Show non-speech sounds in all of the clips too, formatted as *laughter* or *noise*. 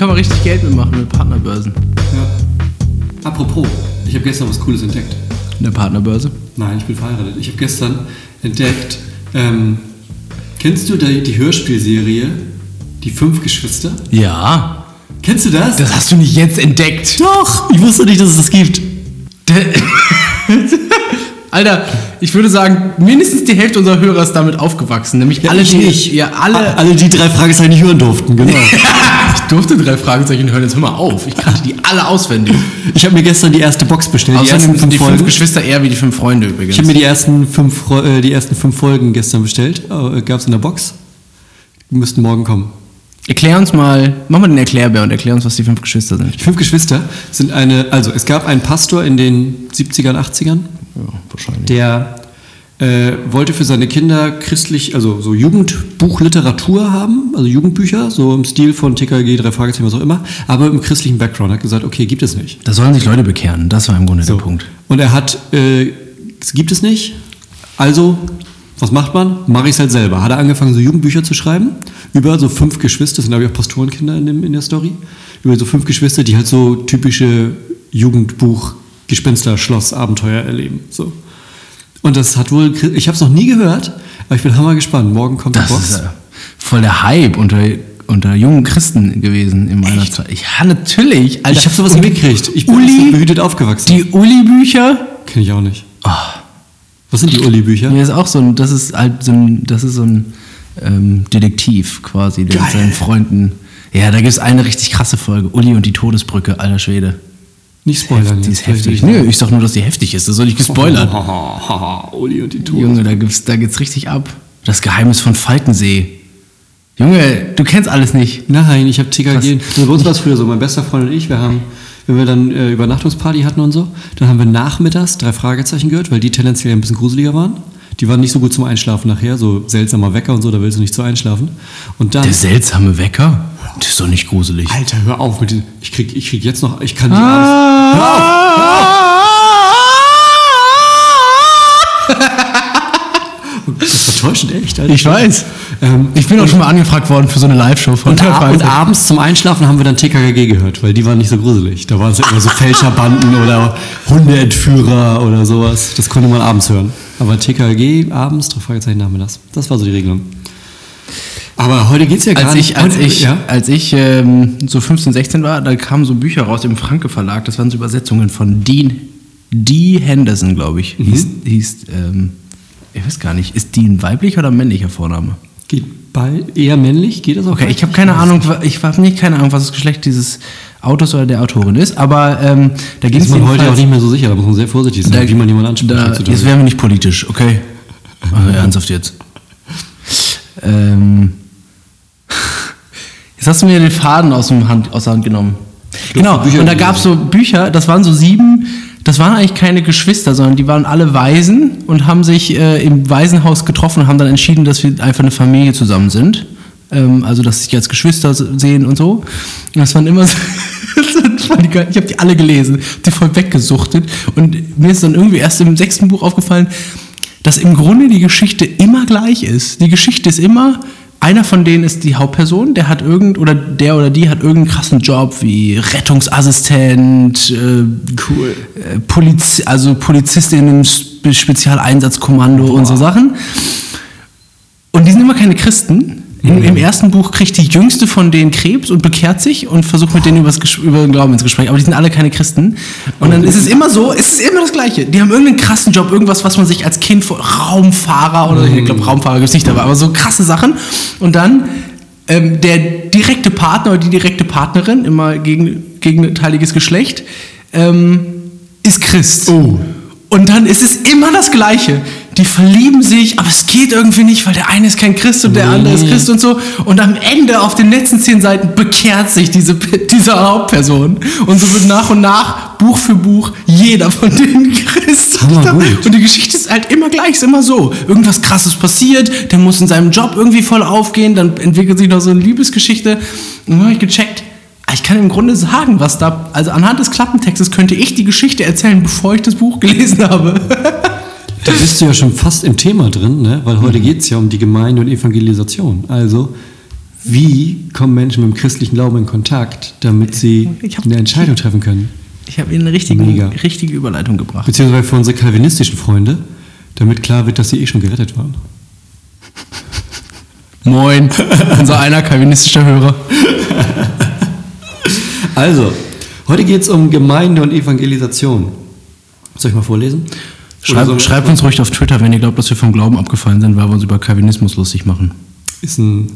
kann man richtig Geld mitmachen mit Partnerbörsen. Ja. Apropos, ich habe gestern was Cooles entdeckt. In der Partnerbörse? Nein, ich bin verheiratet. Ich habe gestern entdeckt, ähm, kennst du die, die Hörspielserie Die Fünf Geschwister? Ja. Kennst du das? Das hast du nicht jetzt entdeckt. Doch! Ich wusste nicht, dass es das gibt. *laughs* Alter, ich würde sagen, mindestens die Hälfte unserer Hörer ist damit aufgewachsen. Nämlich Ja, alle, ich die nicht. Ja, alle. Alle, die drei Fragezeichen nicht hören durften, genau. *laughs* ich durfte drei Fragezeichen hören, jetzt hör mal auf. Ich kannte die alle auswendig. Ich habe mir gestern die erste Box bestellt. Die ersten fünf die fünf Folgen. Geschwister eher wie die fünf Freunde übrigens. Ich habe mir die ersten fünf, äh, die ersten fünf Folgen gestern bestellt. Äh, Gab es in der Box. Die müssten morgen kommen. Erklär uns mal, mach mal den Erklärbär und erklär uns, was die fünf Geschwister sind. Die fünf Geschwister sind eine, also es gab einen Pastor in den 70ern, 80ern, Ja, wahrscheinlich. der äh, wollte für seine Kinder christlich, also so Jugendbuchliteratur haben, also Jugendbücher, so im Stil von TKG, drei Fragezeichen, was auch immer, aber im christlichen Background. Hat gesagt, okay, gibt es nicht. Da sollen sich Leute bekehren. Das war im Grunde So. der Punkt. Und er hat, äh, es gibt es nicht, also, was macht man? Mache ich es halt selber. Hat er angefangen, so Jugendbücher zu schreiben, über so fünf Geschwister, das sind glaube ich auch Pastorenkinder in, dem, in der Story, über so fünf Geschwister, die halt so typische Jugendbuch, Gespenster, Schloss, Abenteuer erleben. So. Und das hat wohl, ich habe es noch nie gehört, aber ich bin hammer gespannt. Morgen kommt die Das Box. ist äh, voll der Hype unter, unter jungen Christen gewesen in meiner Echt? Zeit. Ja, natürlich. Alter. ich habe sowas Und nie gekriegt. Ich bin Uli, behütet aufgewachsen. die Uli-Bücher. Kenne ich auch nicht. Ah. Was sind die Uli-Bücher? Mir ist auch so ein, das ist halt so ein, das ist so ein ähm, Detektiv quasi, der mit Geil. seinen Freunden. Ja, da gibt es eine richtig krasse Folge. Uli und die Todesbrücke, alter Schwede. Nicht spoilern. Die ist heftig. Nö, ich sag nur, dass die heftig ist. Das soll nicht gespoilert. Haha, *laughs* Uli und die Tour. Junge, da, gibt's, da geht's richtig ab. Das Geheimnis von Falkensee. Junge, du kennst alles nicht. Nein, ich habe TKG. Also bei uns war es früher so, mein bester Freund und ich, wir haben, wenn wir dann äh, Übernachtungsparty hatten und so, dann haben wir nachmittags drei Fragezeichen gehört, weil die tendenziell ein bisschen gruseliger waren. Die waren nicht so gut zum Einschlafen nachher, so seltsamer Wecker und so, da willst du nicht zu einschlafen. Und dann. Der seltsame Wecker? Das ist doch nicht gruselig. Alter, hör auf mit diesem. Ich krieg, ich krieg jetzt noch. Ich kann die Ah. Hör auf! Hör auf! Enttäuschend echt, Alter. Ich weiß. Ähm, Ich bin auch schon mal angefragt worden für so eine Live-Show von Und, ab, und abends zum Einschlafen haben wir dann TKKG gehört, weil die waren nicht so gruselig. Da waren es immer so Fälscherbanden oder Hundeentführer oder sowas. Das konnte man abends hören. Aber TKKG abends, drei Fragezeichen nachmittags. Das war so die Regelung. Aber heute geht's ja gar Als ich, nicht. als heute- ich, ja? als ich ähm, so 15, 16 war, da kamen so Bücher raus im Franke Verlag. Das waren so Übersetzungen von Dean, Dee Henderson, glaube ich. Hieß, hieß ähm, ich weiß gar nicht, ist Dean weiblich oder männlicher Vorname? Geht bei eher männlich? Geht das auch? Okay, ich habe keine Ahnung, ich habe nicht keine Ahnung, was das Geschlecht dieses Autors oder der Autorin ist, aber ähm, da ging ist es man heute auch nicht mehr so sicher. Da muss man sehr vorsichtig sein, wie man jemanden anspricht. Da, jetzt wären wir nicht politisch, okay? Also *laughs* ernsthaft jetzt. Ähm, *laughs* jetzt hast du mir den Faden aus, dem Hand, aus der Hand genommen. Genau, und da gab es so Bücher, das waren so sieben, das waren eigentlich keine Geschwister, sondern die waren alle Waisen und haben sich äh, im Waisenhaus getroffen und haben dann entschieden, dass wir einfach eine Familie zusammen sind. Ähm, also, dass sie sich als Geschwister sehen und so. Und das waren immer *laughs* so. ich habe die alle gelesen, die voll weggesuchtet. Und mir ist dann irgendwie erst im sechsten Buch aufgefallen, dass im Grunde die Geschichte immer gleich ist. Die Geschichte ist immer, einer von denen ist die Hauptperson, der hat irgend, oder der oder die hat irgendeinen krassen Job wie Rettungsassistent, äh, Cool. äh, Poliz also Polizistin im Spe Spezialeinsatzkommando und so Sachen. Und die sind immer keine Christen. Im, Im ersten Buch kriegt die jüngste von denen Krebs und bekehrt sich und versucht mit denen übers, Ges- über den Glauben ins Gespräch. Aber die sind alle keine Christen. Und dann ist es immer so, es ist immer das Gleiche. Die haben irgendeinen krassen Job, irgendwas, was man sich als Kind vor Raumfahrer oder ich glaube Raumfahrer gibt es nicht dabei, aber so krasse Sachen. Und dann ähm, der direkte Partner oder die direkte Partnerin, immer gegen, gegenteiliges Geschlecht, ähm, ist Christ. Oh. Und dann ist es immer das Gleiche. Die verlieben sich, aber es geht irgendwie nicht, weil der eine ist kein Christ und der Nee. andere ist Christ und so. Und am Ende auf den letzten zehn Seiten bekehrt sich diese, *laughs* diese Hauptperson. Und so wird nach und nach, Buch für Buch, jeder von denen *laughs* Christ. Hammergut. Und die Geschichte ist halt immer gleich, ist immer so. Irgendwas krasses passiert, der muss in seinem Job irgendwie voll aufgehen, dann entwickelt sich noch so eine Liebesgeschichte. Und dann habe ich gecheckt, ah, ich kann im Grunde sagen, was da, also anhand des Klappentextes könnte ich die Geschichte erzählen, bevor ich das Buch gelesen *laughs* habe. Da bist du ja schon fast im Thema drin, ne? weil Mhm. heute geht es ja um die Gemeinde und Evangelisation. Also, Wie kommen Menschen mit dem christlichen Glauben in Kontakt, damit sie eine Entscheidung treffen können? Ich habe Ihnen eine richtige, richtige Überleitung gebracht. Beziehungsweise für unsere kalvinistischen Freunde, damit klar wird, dass sie eh schon gerettet waren. *laughs* Moin, unser einer kalvinistischer Hörer. *laughs* Also, heute geht es um Gemeinde und Evangelisation. Soll ich mal vorlesen? Schreib, schreibt uns ruhig auf Twitter, wenn ihr glaubt, dass wir vom Glauben abgefallen sind, weil wir uns über Calvinismus lustig machen. Ist ein.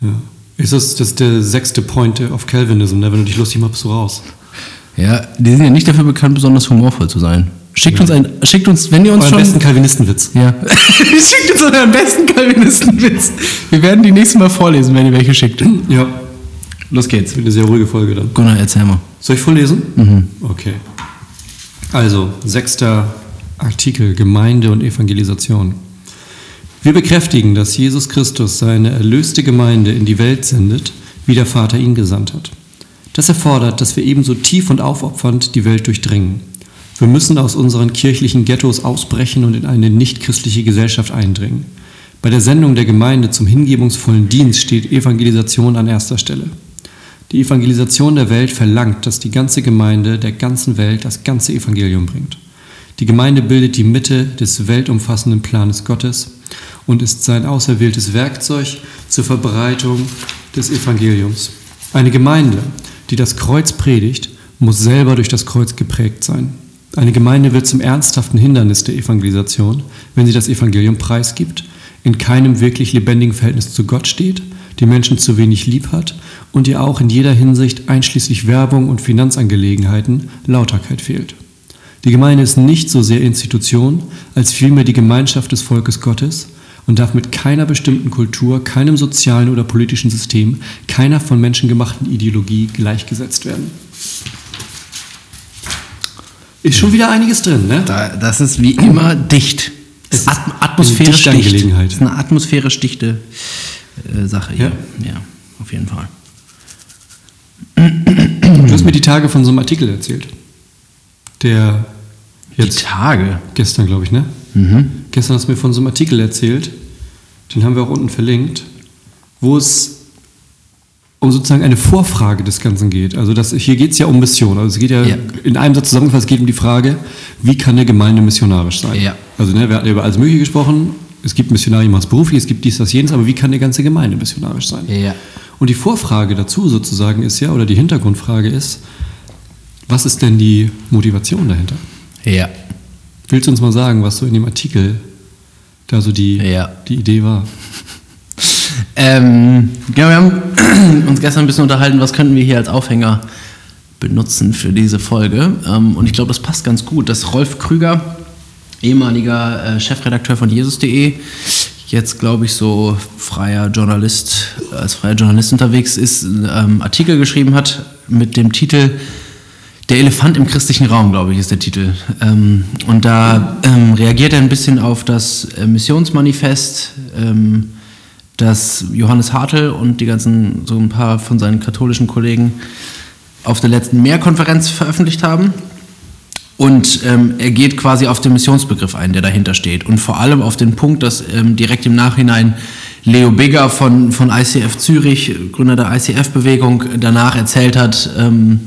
Ja. Ist das, das ist der sechste Point of Calvinism, ne? wenn du dich lustig machst, bist du raus. Ja, die sind ja nicht dafür bekannt, besonders humorvoll zu sein. Schickt uns ein, schickt uns, wenn ihr uns Euren schon. besten Calvinistenwitz. ja. *laughs* schickt uns euren besten Calvinistenwitz. Wir werden die nächste Mal vorlesen, wenn ihr welche schickt. Ja, Los geht's. eine sehr ruhige Folge dann. Gunnar, erzähl mal. Soll ich vorlesen? Okay. Also, sechster Artikel, Gemeinde und Evangelisation. Wir bekräftigen, dass Jesus Christus seine erlöste Gemeinde in die Welt sendet, wie der Vater ihn gesandt hat. Das erfordert, dass wir ebenso tief und aufopfernd die Welt durchdringen. Wir müssen aus unseren kirchlichen Ghettos ausbrechen und in eine nichtchristliche Gesellschaft eindringen. Bei der Sendung der Gemeinde zum hingebungsvollen Dienst steht Evangelisation an erster Stelle. Die Evangelisation der Welt verlangt, dass die ganze Gemeinde der ganzen Welt das ganze Evangelium bringt. Die Gemeinde bildet die Mitte des weltumfassenden Planes Gottes und ist sein auserwähltes Werkzeug zur Verbreitung des Evangeliums. Eine Gemeinde, die das Kreuz predigt, muss selber durch das Kreuz geprägt sein. Eine Gemeinde wird zum ernsthaften Hindernis der Evangelisation, wenn sie das Evangelium preisgibt, in keinem wirklich lebendigen Verhältnis zu Gott steht, die Menschen zu wenig lieb hat und ihr auch in jeder Hinsicht, einschließlich Werbung und Finanzangelegenheiten, Lauterkeit fehlt. Die Gemeinde ist nicht so sehr Institution, als vielmehr die Gemeinschaft des Volkes Gottes und darf mit keiner bestimmten Kultur, keinem sozialen oder politischen System, keiner von Menschen gemachten Ideologie gleichgesetzt werden. Ist schon wieder einiges drin, ne? Da, das ist wie immer dicht. Es ist Atm atmosphärisch eine dicht. dichte Angelegenheit. Das ist eine atmosphärisch dichte äh, Sache hier. Ja. auf jeden Fall. Du hast mir die Tage von so einem Artikel erzählt. Der Die jetzt Tage. gestern, glaube ich, ne? Gestern hast du mir von so einem Artikel erzählt, den haben wir auch unten verlinkt, wo es um sozusagen eine Vorfrage des Ganzen geht. Also das, hier geht es ja um Mission. Also es geht ja, Ja. in einem Satz zusammengefasst, es geht um die Frage, wie kann eine Gemeinde missionarisch sein? Ja. Also ne, wir hatten ja über alles Mögliche gesprochen. Es gibt Missionare, die machen es beruflich, es gibt dies, das, jenes, aber wie kann eine ganze Gemeinde missionarisch sein? Ja. Und die Vorfrage dazu sozusagen ist ja, oder die Hintergrundfrage ist, was ist denn die Motivation dahinter? Ja. Willst du uns mal sagen, was so in dem Artikel da so die, Ja. die Idee war? Ähm, genau, wir haben *clears throat* uns gestern ein bisschen unterhalten, was könnten wir hier als Aufhänger benutzen für diese Folge. Ähm, und ich glaube, das passt ganz gut, dass Rolf Krüger, ehemaliger äh, Chefredakteur von Jesus.de, jetzt glaube ich so freier Journalist, als freier Journalist unterwegs ist, einen ähm, Artikel geschrieben hat mit dem Titel der Elefant im christlichen Raum, glaube ich, ist der Titel. Ähm, und da ähm, reagiert er ein bisschen auf das äh, Missionsmanifest, das Johannes Hartl und die ganzen, so ein paar von seinen katholischen Kollegen auf der letzten Mehrkonferenz veröffentlicht haben. Und ähm, er geht quasi auf den Missionsbegriff ein, der dahinter steht. Und vor allem auf den Punkt, dass ähm, direkt im Nachhinein Leo Bigger von, von ICF Zürich, Gründer der ICF-Bewegung, danach erzählt hat, ähm,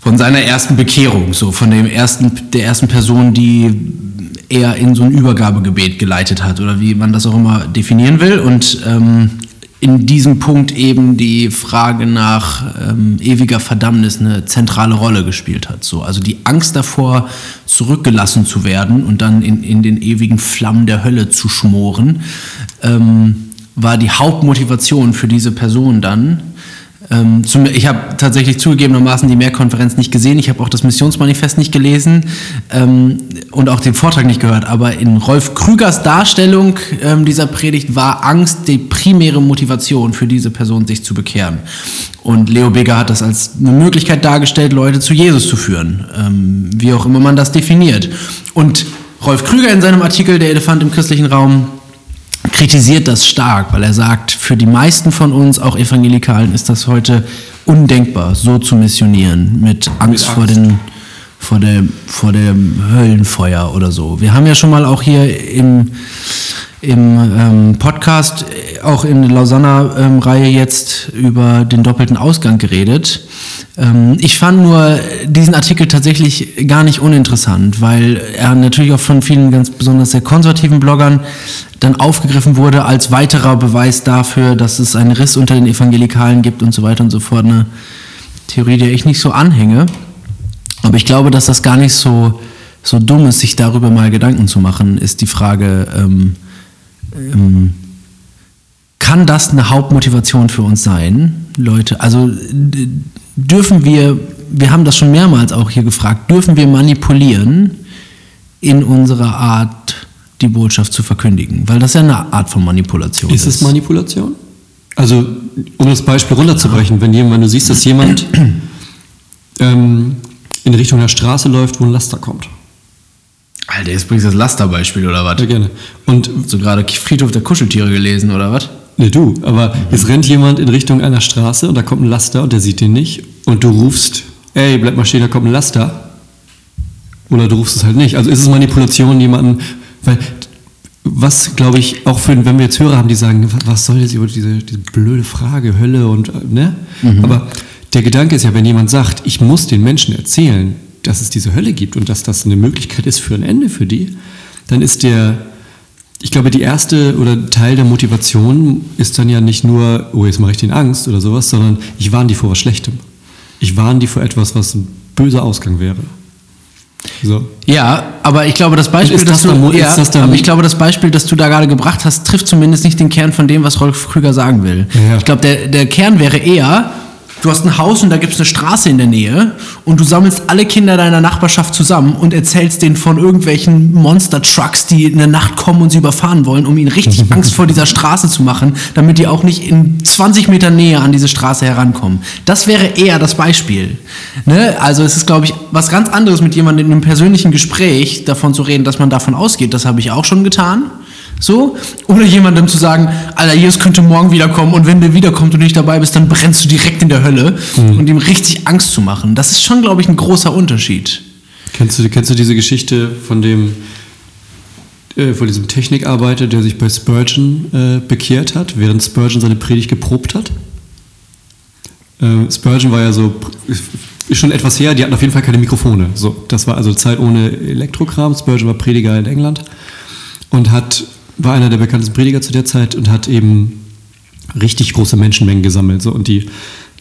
von seiner ersten Bekehrung, so von dem ersten, der ersten Person, die er in so ein Übergabegebet geleitet hat oder wie man das auch immer definieren will. Und ähm, in diesem Punkt eben die Frage nach ähm, ewiger Verdammnis eine zentrale Rolle gespielt hat. So, also die Angst davor, zurückgelassen zu werden und dann in, in den ewigen Flammen der Hölle zu schmoren, ähm, war die Hauptmotivation für diese Person dann, ähm, zum, ich habe tatsächlich zugegebenermaßen die Mehrkonferenz nicht gesehen. Ich habe auch das Missionsmanifest nicht gelesen ähm, und auch den Vortrag nicht gehört. Aber in Rolf Krügers Darstellung ähm, dieser Predigt war Angst die primäre Motivation für diese Person, sich zu bekehren. Und Leo Beger hat das als eine Möglichkeit dargestellt, Leute zu Jesus zu führen, ähm, wie auch immer man das definiert. Und Rolf Krüger in seinem Artikel Der Elefant im christlichen Raum kritisiert das stark, weil er sagt, für die meisten von uns, auch Evangelikalen, ist das heute undenkbar, so zu missionieren, mit Angst, Angst. vor den vor dem, vor dem Höllenfeuer oder so. Wir haben ja schon mal auch hier im, im ähm, Podcast, auch in der Lausanne-Reihe jetzt über den doppelten Ausgang geredet. Ähm, ich fand nur diesen Artikel tatsächlich gar nicht uninteressant, weil er natürlich auch von vielen ganz besonders sehr konservativen Bloggern dann aufgegriffen wurde als weiterer Beweis dafür, dass es einen Riss unter den Evangelikalen gibt und so weiter und so fort. Eine Theorie, der ich nicht so anhänge. Aber ich glaube, dass das gar nicht so, so dumm ist, sich darüber mal Gedanken zu machen, ist die Frage, ähm, ähm, kann das eine Hauptmotivation für uns sein, Leute? Also dürfen wir, wir haben das schon mehrmals auch hier gefragt, dürfen wir manipulieren in unserer Art, die Botschaft zu verkündigen? Weil das ja eine Art von Manipulation ist. Ist es Manipulation? Also, um das Beispiel runterzubrechen, wenn, jemand, wenn du siehst, dass jemand ähm, in Richtung der Straße läuft, wo ein Laster kommt. Alter, jetzt bringst du das Lasterbeispiel oder was? Ja, gerne. Und so gerade Friedhof der Kuscheltiere gelesen oder was? Ne, du, aber mhm. jetzt rennt jemand in Richtung einer Straße und da kommt ein Laster und der sieht den nicht und du rufst, ey, bleib mal stehen, da kommt ein Laster. Oder du rufst es halt nicht. Also ist es Manipulation, jemanden, weil was, glaube ich, auch für, wenn wir jetzt Hörer haben, die sagen, was soll jetzt über diese, diese blöde Frage, Hölle und, ne? Mhm. Aber der Gedanke ist ja, wenn jemand sagt, ich muss den Menschen erzählen, dass es diese Hölle gibt und dass das eine Möglichkeit ist für ein Ende für die, dann ist der, ich glaube, die erste oder Teil der Motivation ist dann ja nicht nur, oh, jetzt mache ich den Angst oder sowas, sondern ich warne die vor was Schlechtem. Ich warne die vor etwas, was ein böser Ausgang wäre. So. Ja, aber ich glaube, das Beispiel, das, das, du, ja, das aber ich glaube, das Beispiel, das du da gerade gebracht hast, trifft zumindest nicht den Kern von dem, was Rolf Krüger sagen will. Ja. Ich glaube, der, der Kern wäre eher, Du hast ein Haus und da gibt es eine Straße in der Nähe und du sammelst alle Kinder deiner Nachbarschaft zusammen und erzählst denen von irgendwelchen Monster-Trucks, die in der Nacht kommen und sie überfahren wollen, um ihnen richtig *laughs* Angst vor dieser Straße zu machen, damit die auch nicht in 20 Meter Nähe an diese Straße herankommen. Das wäre eher das Beispiel. Ne? Also es ist, glaube ich, was ganz anderes mit jemandem in einem persönlichen Gespräch davon zu reden, dass man davon ausgeht. Das habe ich auch schon getan. So? Oder jemandem zu sagen, Alter, Jesus könnte morgen wiederkommen und wenn der wiederkommt und du nicht dabei bist, dann brennst du direkt in der Hölle mhm. und ihm richtig Angst zu machen. Das ist schon, glaube ich, ein großer Unterschied. Kennst du, kennst du diese Geschichte von dem, äh, von diesem Technikarbeiter, der sich bei Spurgeon äh, bekehrt hat, während Spurgeon seine Predigt geprobt hat? Äh, Spurgeon war ja so, ist schon etwas her, die hatten auf jeden Fall keine Mikrofone. So, das war also Zeit ohne Elektrokram. Spurgeon war Prediger in England und hat war einer der bekanntesten Prediger zu der Zeit und hat eben richtig große Menschenmengen gesammelt. So. Und die,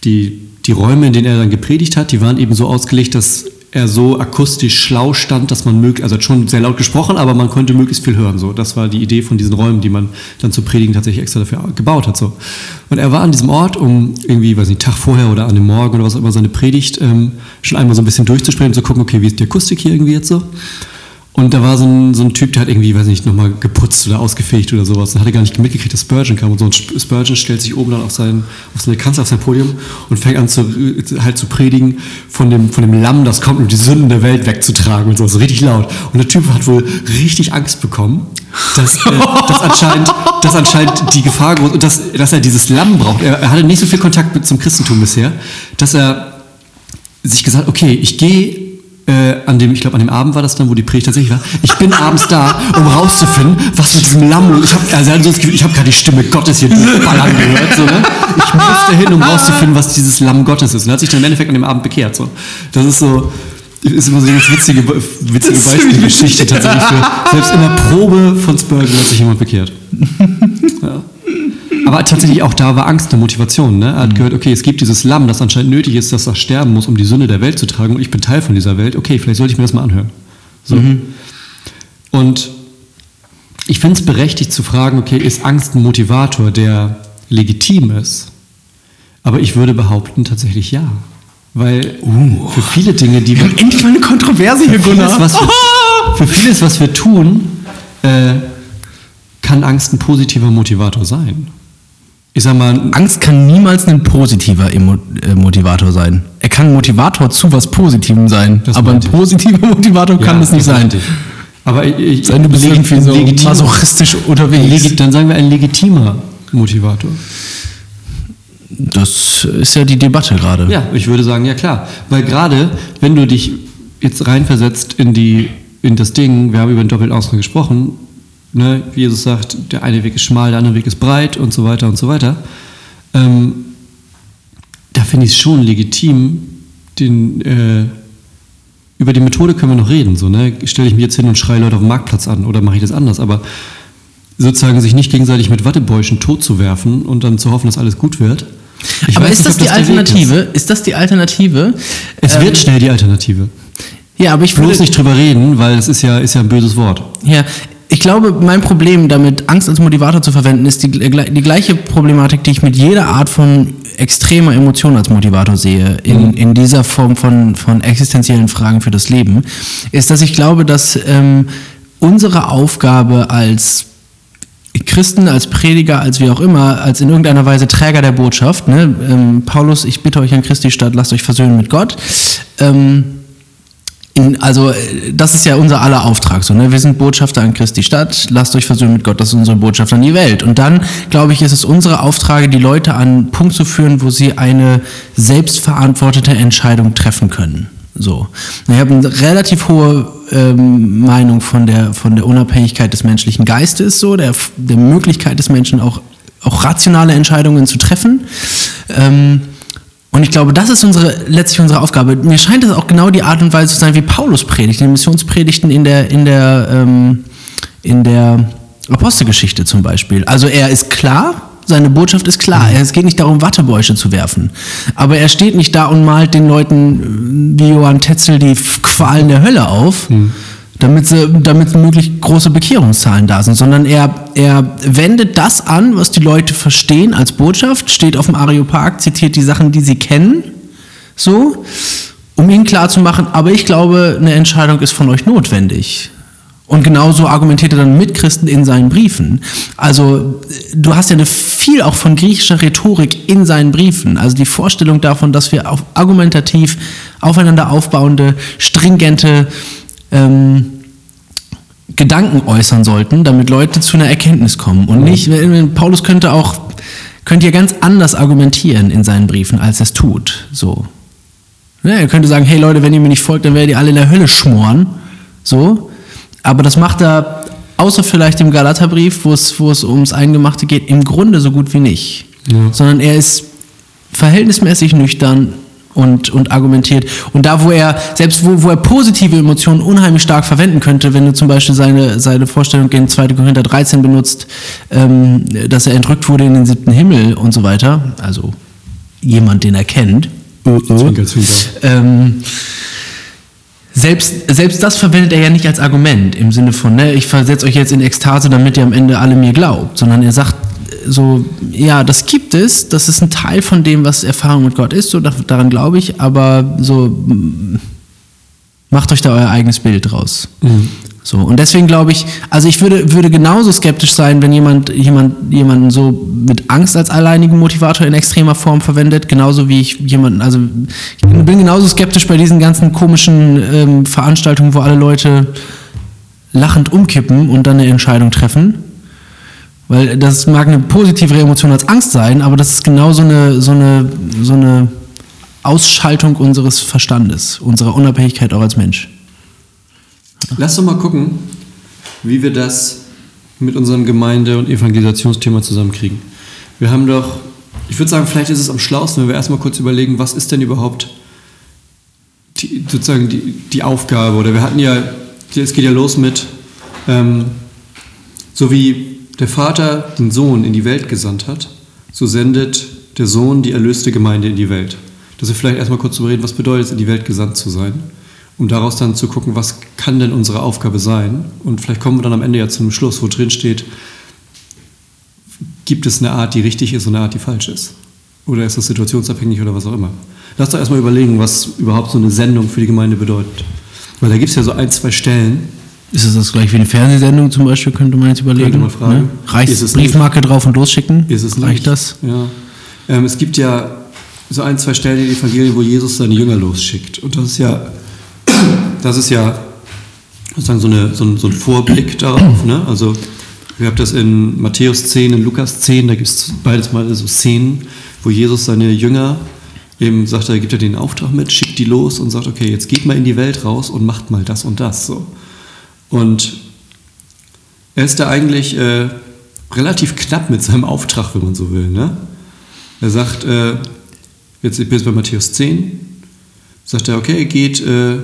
die, die Räume, in denen er dann gepredigt hat, die waren eben so ausgelegt, dass er so akustisch schlau stand, dass man möglichst, also hat schon sehr laut gesprochen, aber man konnte möglichst viel hören. So, das war die Idee von diesen Räumen, die man dann zu predigen tatsächlich extra dafür gebaut hat. So, und er war an diesem Ort, um irgendwie, weiß nicht, Tag vorher oder an dem Morgen oder was auch immer seine Predigt ähm, schon einmal so ein bisschen durchzusprechen, zu gucken, okay, wie ist die Akustik hier irgendwie jetzt so? Und da war so ein, so ein Typ, der hat irgendwie, weiß nicht, nochmal geputzt oder ausgefegt oder sowas. Und hatte gar nicht mitgekriegt, dass Spurgeon kam. Und so ein Spurgeon stellt sich oben dann auf, sein, auf seine Kanzel, auf sein Podium und fängt an zu, halt zu predigen von dem, von dem Lamm, das kommt, um die Sünden der Welt wegzutragen und so. So richtig laut. Und der Typ hat wohl richtig Angst bekommen, dass, äh, dass, anscheinend, dass anscheinend die Gefahr groß und dass, dass er dieses Lamm braucht. Er, er hatte nicht so viel Kontakt mit zum Christentum bisher, dass er sich gesagt, okay, ich gehe äh, an dem, ich glaube, an dem Abend war das dann, wo die Predigt tatsächlich war. Ich bin abends da, um rauszufinden, was mit diesem Lamm. Ich habe also so ich habe gerade die Stimme Gottes hier ballern gehört. So, ne? Ich musste hin, um rauszufinden, was dieses Lamm Gottes ist. Und hat sich dann im Endeffekt an dem Abend bekehrt. So. Das ist so, ist immer so eine witzige, witzige Beispielgeschichte tatsächlich für, selbst in der Probe von Spurgeon hat sich jemand bekehrt. *laughs* Ja. Aber tatsächlich auch da war Angst eine Motivation. Ne? Er hat mhm. gehört, okay, es gibt dieses Lamm, das anscheinend nötig ist, dass das sterben muss, um die Sünde der Welt zu tragen und ich bin Teil von dieser Welt. Okay, vielleicht sollte ich mir das mal anhören. So. Mhm. Und ich finde es berechtigt zu fragen, okay, ist Angst ein Motivator, der legitim ist? Aber ich würde behaupten, tatsächlich ja. Weil uh. für viele Dinge, die wir. Endlich mal eine Kontroverse hier, vieles, was wir, Für vieles, was wir tun, äh, kann Angst ein positiver Motivator sein ich sag mal, Angst kann niemals ein positiver Emo äh, Motivator sein. Er kann Motivator zu was Positivem sein, das aber ein positiver *laughs* Motivator kann ja, es nicht sein. Aber ich, ich, du bist irgendwie so legitim, masochistisch *laughs* unterwegs. Dann sagen wir ein legitimer Motivator. Das ist ja die Debatte gerade. Ja, ich würde sagen, ja klar. Weil gerade, wenn du dich jetzt reinversetzt in, die, in das Ding, wir haben über den Doppelausgang gesprochen, ne, wie Jesus sagt, der eine Weg ist schmal, der andere Weg ist breit und so weiter und so weiter. Ähm, da finde ich es schon legitim, den, äh, über die Methode können wir noch reden. So, ne? Stelle ich mich jetzt hin und schreie Leute auf dem Marktplatz an oder mache ich das anders? Aber sozusagen sich nicht gegenseitig mit Wattebäuschen tot zu werfen und dann zu hoffen, dass alles gut wird. Ich Aber ist das die Alternative? Ist. ist. das die Alternative? Es ähm, wird schnell die Alternative. Ja, aber ich bloß nicht drüber reden, weil es ist ja, ist ja ein böses Wort. Ja, ich glaube, mein Problem damit, Angst als Motivator zu verwenden, ist die, die gleiche Problematik, die ich mit jeder Art von extremer Emotion als Motivator sehe, in, mhm. in dieser Form von, von existenziellen Fragen für das Leben, ist, dass ich glaube, dass ähm, unsere Aufgabe als Christen, als Prediger, als wie auch immer, als in irgendeiner Weise Träger der Botschaft, ne? ähm, Paulus, ich bitte euch an Christi Stadt, lasst euch versöhnen mit Gott, ähm, in, also äh, das ist ja unser aller Auftrag. So, ne? Wir sind Botschafter an Christi Stadt, lasst euch versöhnen mit Gott, das ist unsere Botschaft an die Welt. Und dann, glaube ich, ist es unsere Auftrage, die Leute an einen Punkt zu führen, wo sie eine selbstverantwortete Entscheidung treffen können. So. Ich habe eine relativ hohe ähm, Meinung von der, von der Unabhängigkeit des menschlichen Geistes, so, der, der Möglichkeit des Menschen auch, auch rationale Entscheidungen zu treffen. Ähm, und ich glaube, das ist unsere, letztlich unsere Aufgabe. Mir scheint das auch genau die Art und Weise zu sein, wie Paulus predigt, in den Missionspredigten in der, in der, ähm, in der Apostelgeschichte zum Beispiel. Also er ist klar, seine Botschaft ist klar. Es geht nicht darum, Wattebäusche zu werfen. Aber er steht nicht da und malt den Leuten wie Johann Tetzel die Qualen der Hölle auf. Mhm damit, sie, damit möglichst große Bekehrungszahlen da sind, sondern er, er wendet das an, was die Leute verstehen als Botschaft, steht auf dem Areopag, zitiert die Sachen, die sie kennen, so, um ihnen klarzumachen, aber ich glaube, eine Entscheidung ist von euch notwendig. Und genauso argumentiert er dann mit Christen in seinen Briefen. Also du hast ja eine viel auch von griechischer Rhetorik in seinen Briefen. Also die Vorstellung davon, dass wir auf argumentativ aufeinander aufbauende, stringente ähm, Gedanken äußern sollten, damit Leute zu einer Erkenntnis kommen. Und nicht, Paulus könnte auch, könnte ja ganz anders argumentieren in seinen Briefen, als er es tut. So. Ja, er könnte sagen, hey Leute, wenn ihr mir nicht folgt, dann werdet ihr alle in der Hölle schmoren. So. Aber das macht er, außer vielleicht im Galaterbrief, wo es, wo es ums Eingemachte geht, im Grunde so gut wie nicht. Ja. Sondern er ist verhältnismäßig nüchtern, und, und argumentiert. Und da, wo er, selbst wo, wo er positive Emotionen unheimlich stark verwenden könnte, wenn du zum Beispiel seine, seine Vorstellung in 2. Korinther 13 benutzt, ähm, dass er entrückt wurde in den siebten Himmel und so weiter, also jemand, den er kennt. Ähm, selbst, selbst das verwendet er ja nicht als Argument im Sinne von, ne, ich versetze euch jetzt in Ekstase, damit ihr am Ende alle mir glaubt, sondern er sagt so, ja, das gibt es, das ist ein Teil von dem, was Erfahrung mit Gott ist, so daran glaube ich, aber so macht euch da euer eigenes Bild draus. Mhm. So, und deswegen glaube ich, also ich würde, würde genauso skeptisch sein, wenn jemand, jemand jemanden so mit Angst als alleinigen Motivator in extremer Form verwendet, genauso wie ich jemanden, also ich bin genauso skeptisch bei diesen ganzen komischen ähm, Veranstaltungen, wo alle Leute lachend umkippen und dann eine Entscheidung treffen. Weil das mag eine positivere Emotion als Angst sein, aber das ist genau so eine, so eine, so eine Ausschaltung unseres Verstandes, unserer Unabhängigkeit auch als Mensch. Lass doch mal gucken, wie wir das mit unserem Gemeinde- und Evangelisationsthema zusammenkriegen. Wir haben doch, ich würde sagen, vielleicht ist es am schlausten, wenn wir erstmal kurz überlegen, was ist denn überhaupt die, sozusagen die, die Aufgabe? Oder wir hatten ja, es geht ja los mit, ähm, so wie der Vater den Sohn in die Welt gesandt hat, so sendet der Sohn die erlöste Gemeinde in die Welt. Dass wir vielleicht erstmal kurz darüber reden, was bedeutet es, in die Welt gesandt zu sein, um daraus dann zu gucken, was kann denn unsere Aufgabe sein. Und vielleicht kommen wir dann am Ende ja zu einem Schluss, wo drin steht, gibt es eine Art, die richtig ist und eine Art, die falsch ist? Oder ist das situationsabhängig oder was auch immer? Lass doch erstmal überlegen, was überhaupt so eine Sendung für die Gemeinde bedeutet. Weil da gibt es ja so ein, zwei Stellen, ist es das gleich wie eine Fernsehsendung zum Beispiel, könnte man jetzt überlegen? Könnte man fragen. Ne? Reicht Briefmarke nicht? drauf und losschicken? Ist es Reicht das? Ja. Ähm, es gibt ja so ein, zwei Stellen in den Evangelien, wo Jesus seine Jünger losschickt. Und das ist ja, *clears throat* das ist ja sozusagen so, eine, so, ein, so ein Vorblick darauf. Ne? Also ihr habt das in Matthäus 10, in Lukas 10, da gibt es beides mal so Szenen, wo Jesus seine Jünger eben sagt, er gibt er den Auftrag mit, schickt die los und sagt, okay, jetzt geht mal in die Welt raus und macht mal das und das. So. Und er ist da eigentlich äh, relativ knapp mit seinem Auftrag, wenn man so will. Ne? Er sagt, äh, jetzt, ich bin jetzt bei Matthäus 10, sagt er, okay, geht, äh,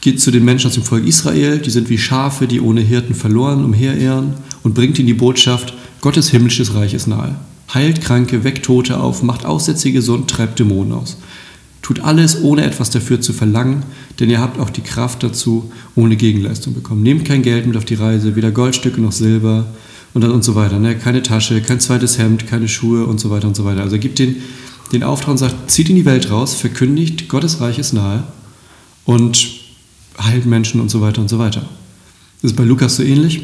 geht zu den Menschen aus dem Volk Israel, die sind wie Schafe, die ohne Hirten verloren umherirren und bringt ihnen die Botschaft, Gottes himmlisches Reich ist nahe. Heilt Kranke, weckt Tote auf, macht Aussätzige gesund, treibt Dämonen aus. Tut alles, ohne etwas dafür zu verlangen, denn ihr habt auch die Kraft dazu, ohne Gegenleistung bekommen. Nehmt kein Geld mit auf die Reise, weder Goldstücke noch Silber und dann und so weiter. Ne? Keine Tasche, kein zweites Hemd, keine Schuhe und so weiter und so weiter. Also er gibt den, den Auftrag und sagt, zieht in die Welt raus, verkündigt, Gottes Reich ist nahe und heilt Menschen und so weiter und so weiter. Das ist bei Lukas so ähnlich.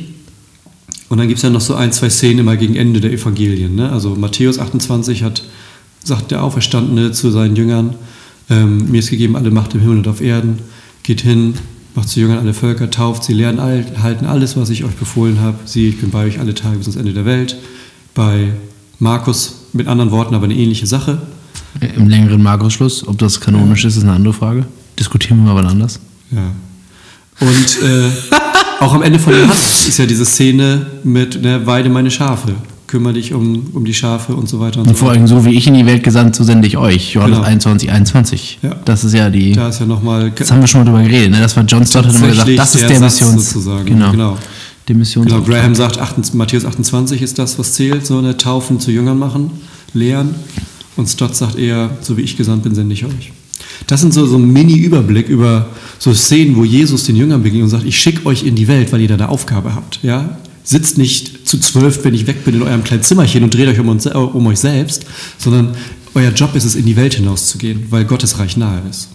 Und dann gibt es ja noch so ein, zwei Szenen immer gegen Ende der Evangelien. Ne? Also Matthäus 28 hat, sagt der Auferstandene zu seinen Jüngern, ähm, mir ist gegeben alle Macht im Himmel und auf Erden. Geht hin, macht zu Jüngern alle Völker, tauft sie, lernen, all, halten alles, was ich euch befohlen habe. Sie, ich bin bei euch alle Tage bis ans Ende der Welt. Bei Markus mit anderen Worten aber eine ähnliche Sache. Im längeren Markus-Schluss, ob das kanonisch ist, ist eine andere Frage. Diskutieren wir mal wann anders. Ja. Und äh, *laughs* auch am Ende von Johannes ist ja diese Szene mit ne, Weide meine Schafe kümmere dich um, um die Schafe und so weiter und, und so vor allem so wie ich in die Welt gesandt, so sende ich euch. Johannes genau. 21, 21. Ja. Das ist ja die. Da ist ja noch mal, das haben wir schon mal drüber geredet. Ne? Das war John Stott hat immer gesagt, das ist der, der Mission. Sozusagen. Genau. genau. Die Mission. Genau. Graham sagt, 28, Matthäus 28 ist das, was zählt, so eine Taufen zu Jüngern machen, lehren. Und Stott sagt eher, so wie ich gesandt bin, sende ich euch. Das sind so, so ein Mini-Überblick über so Szenen, wo Jesus den Jüngern begegnet und sagt, ich schicke euch in die Welt, weil ihr da eine Aufgabe habt. Ja? Sitzt nicht zu zwölf, wenn ich weg bin, in eurem kleinen Zimmerchen und dreht euch um, uns, äh, um euch selbst, sondern euer Job ist es, in die Welt hinauszugehen, weil Gottes Reich nahe ist.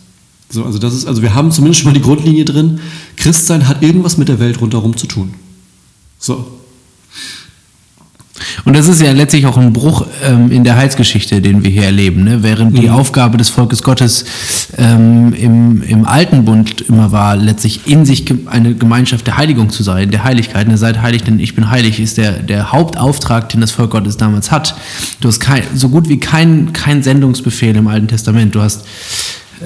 So, also das ist, also wir haben zumindest schon mal die Grundlinie drin. Christsein hat irgendwas mit der Welt rundherum zu tun. So. Und das ist ja letztlich auch ein Bruch ähm, in der Heilsgeschichte, den wir hier erleben. Ne? Während mhm. die Aufgabe des Volkes Gottes ähm, im, im Alten Bund immer war, letztlich in sich eine Gemeinschaft der Heiligung zu sein, der Heiligkeit. Ne? Seid heilig, denn ich bin heilig, ist der, der Hauptauftrag, den das Volk Gottes damals hat. Du hast kein, so gut wie kein, kein Sendungsbefehl im Alten Testament. Du hast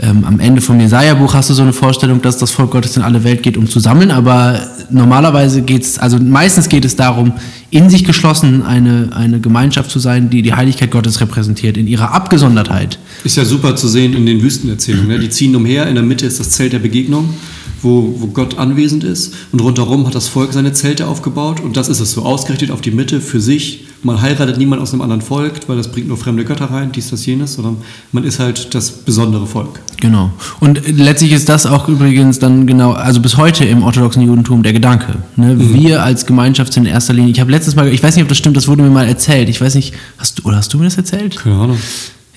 ähm, am Ende vom Jesaja-Buch hast du so eine Vorstellung, dass das Volk Gottes in alle Welt geht, um zu sammeln, aber normalerweise geht es, also meistens geht es darum, in sich geschlossen eine, eine Gemeinschaft zu sein, die die Heiligkeit Gottes repräsentiert, in ihrer Abgesondertheit. Ist ja super zu sehen in den Wüstenerzählungen. Ne? Die ziehen umher, in der Mitte ist das Zelt der Begegnung wo, wo Gott anwesend ist. Und rundherum hat das Volk seine Zelte aufgebaut. Und das ist es so, ausgerichtet auf die Mitte für sich. Man heiratet niemand aus einem anderen Volk, weil das bringt nur fremde Götter rein, dies, das, jenes, sondern man ist halt das besondere Volk. Genau. Und letztlich ist das auch übrigens dann genau, also bis heute im orthodoxen Judentum der Gedanke. Ne? Mhm. Wir als Gemeinschaft sind in erster Linie, ich habe letztes Mal, ich weiß nicht, ob das stimmt, das wurde mir mal erzählt. Ich weiß nicht, hast du, oder hast du mir das erzählt? Keine Ahnung.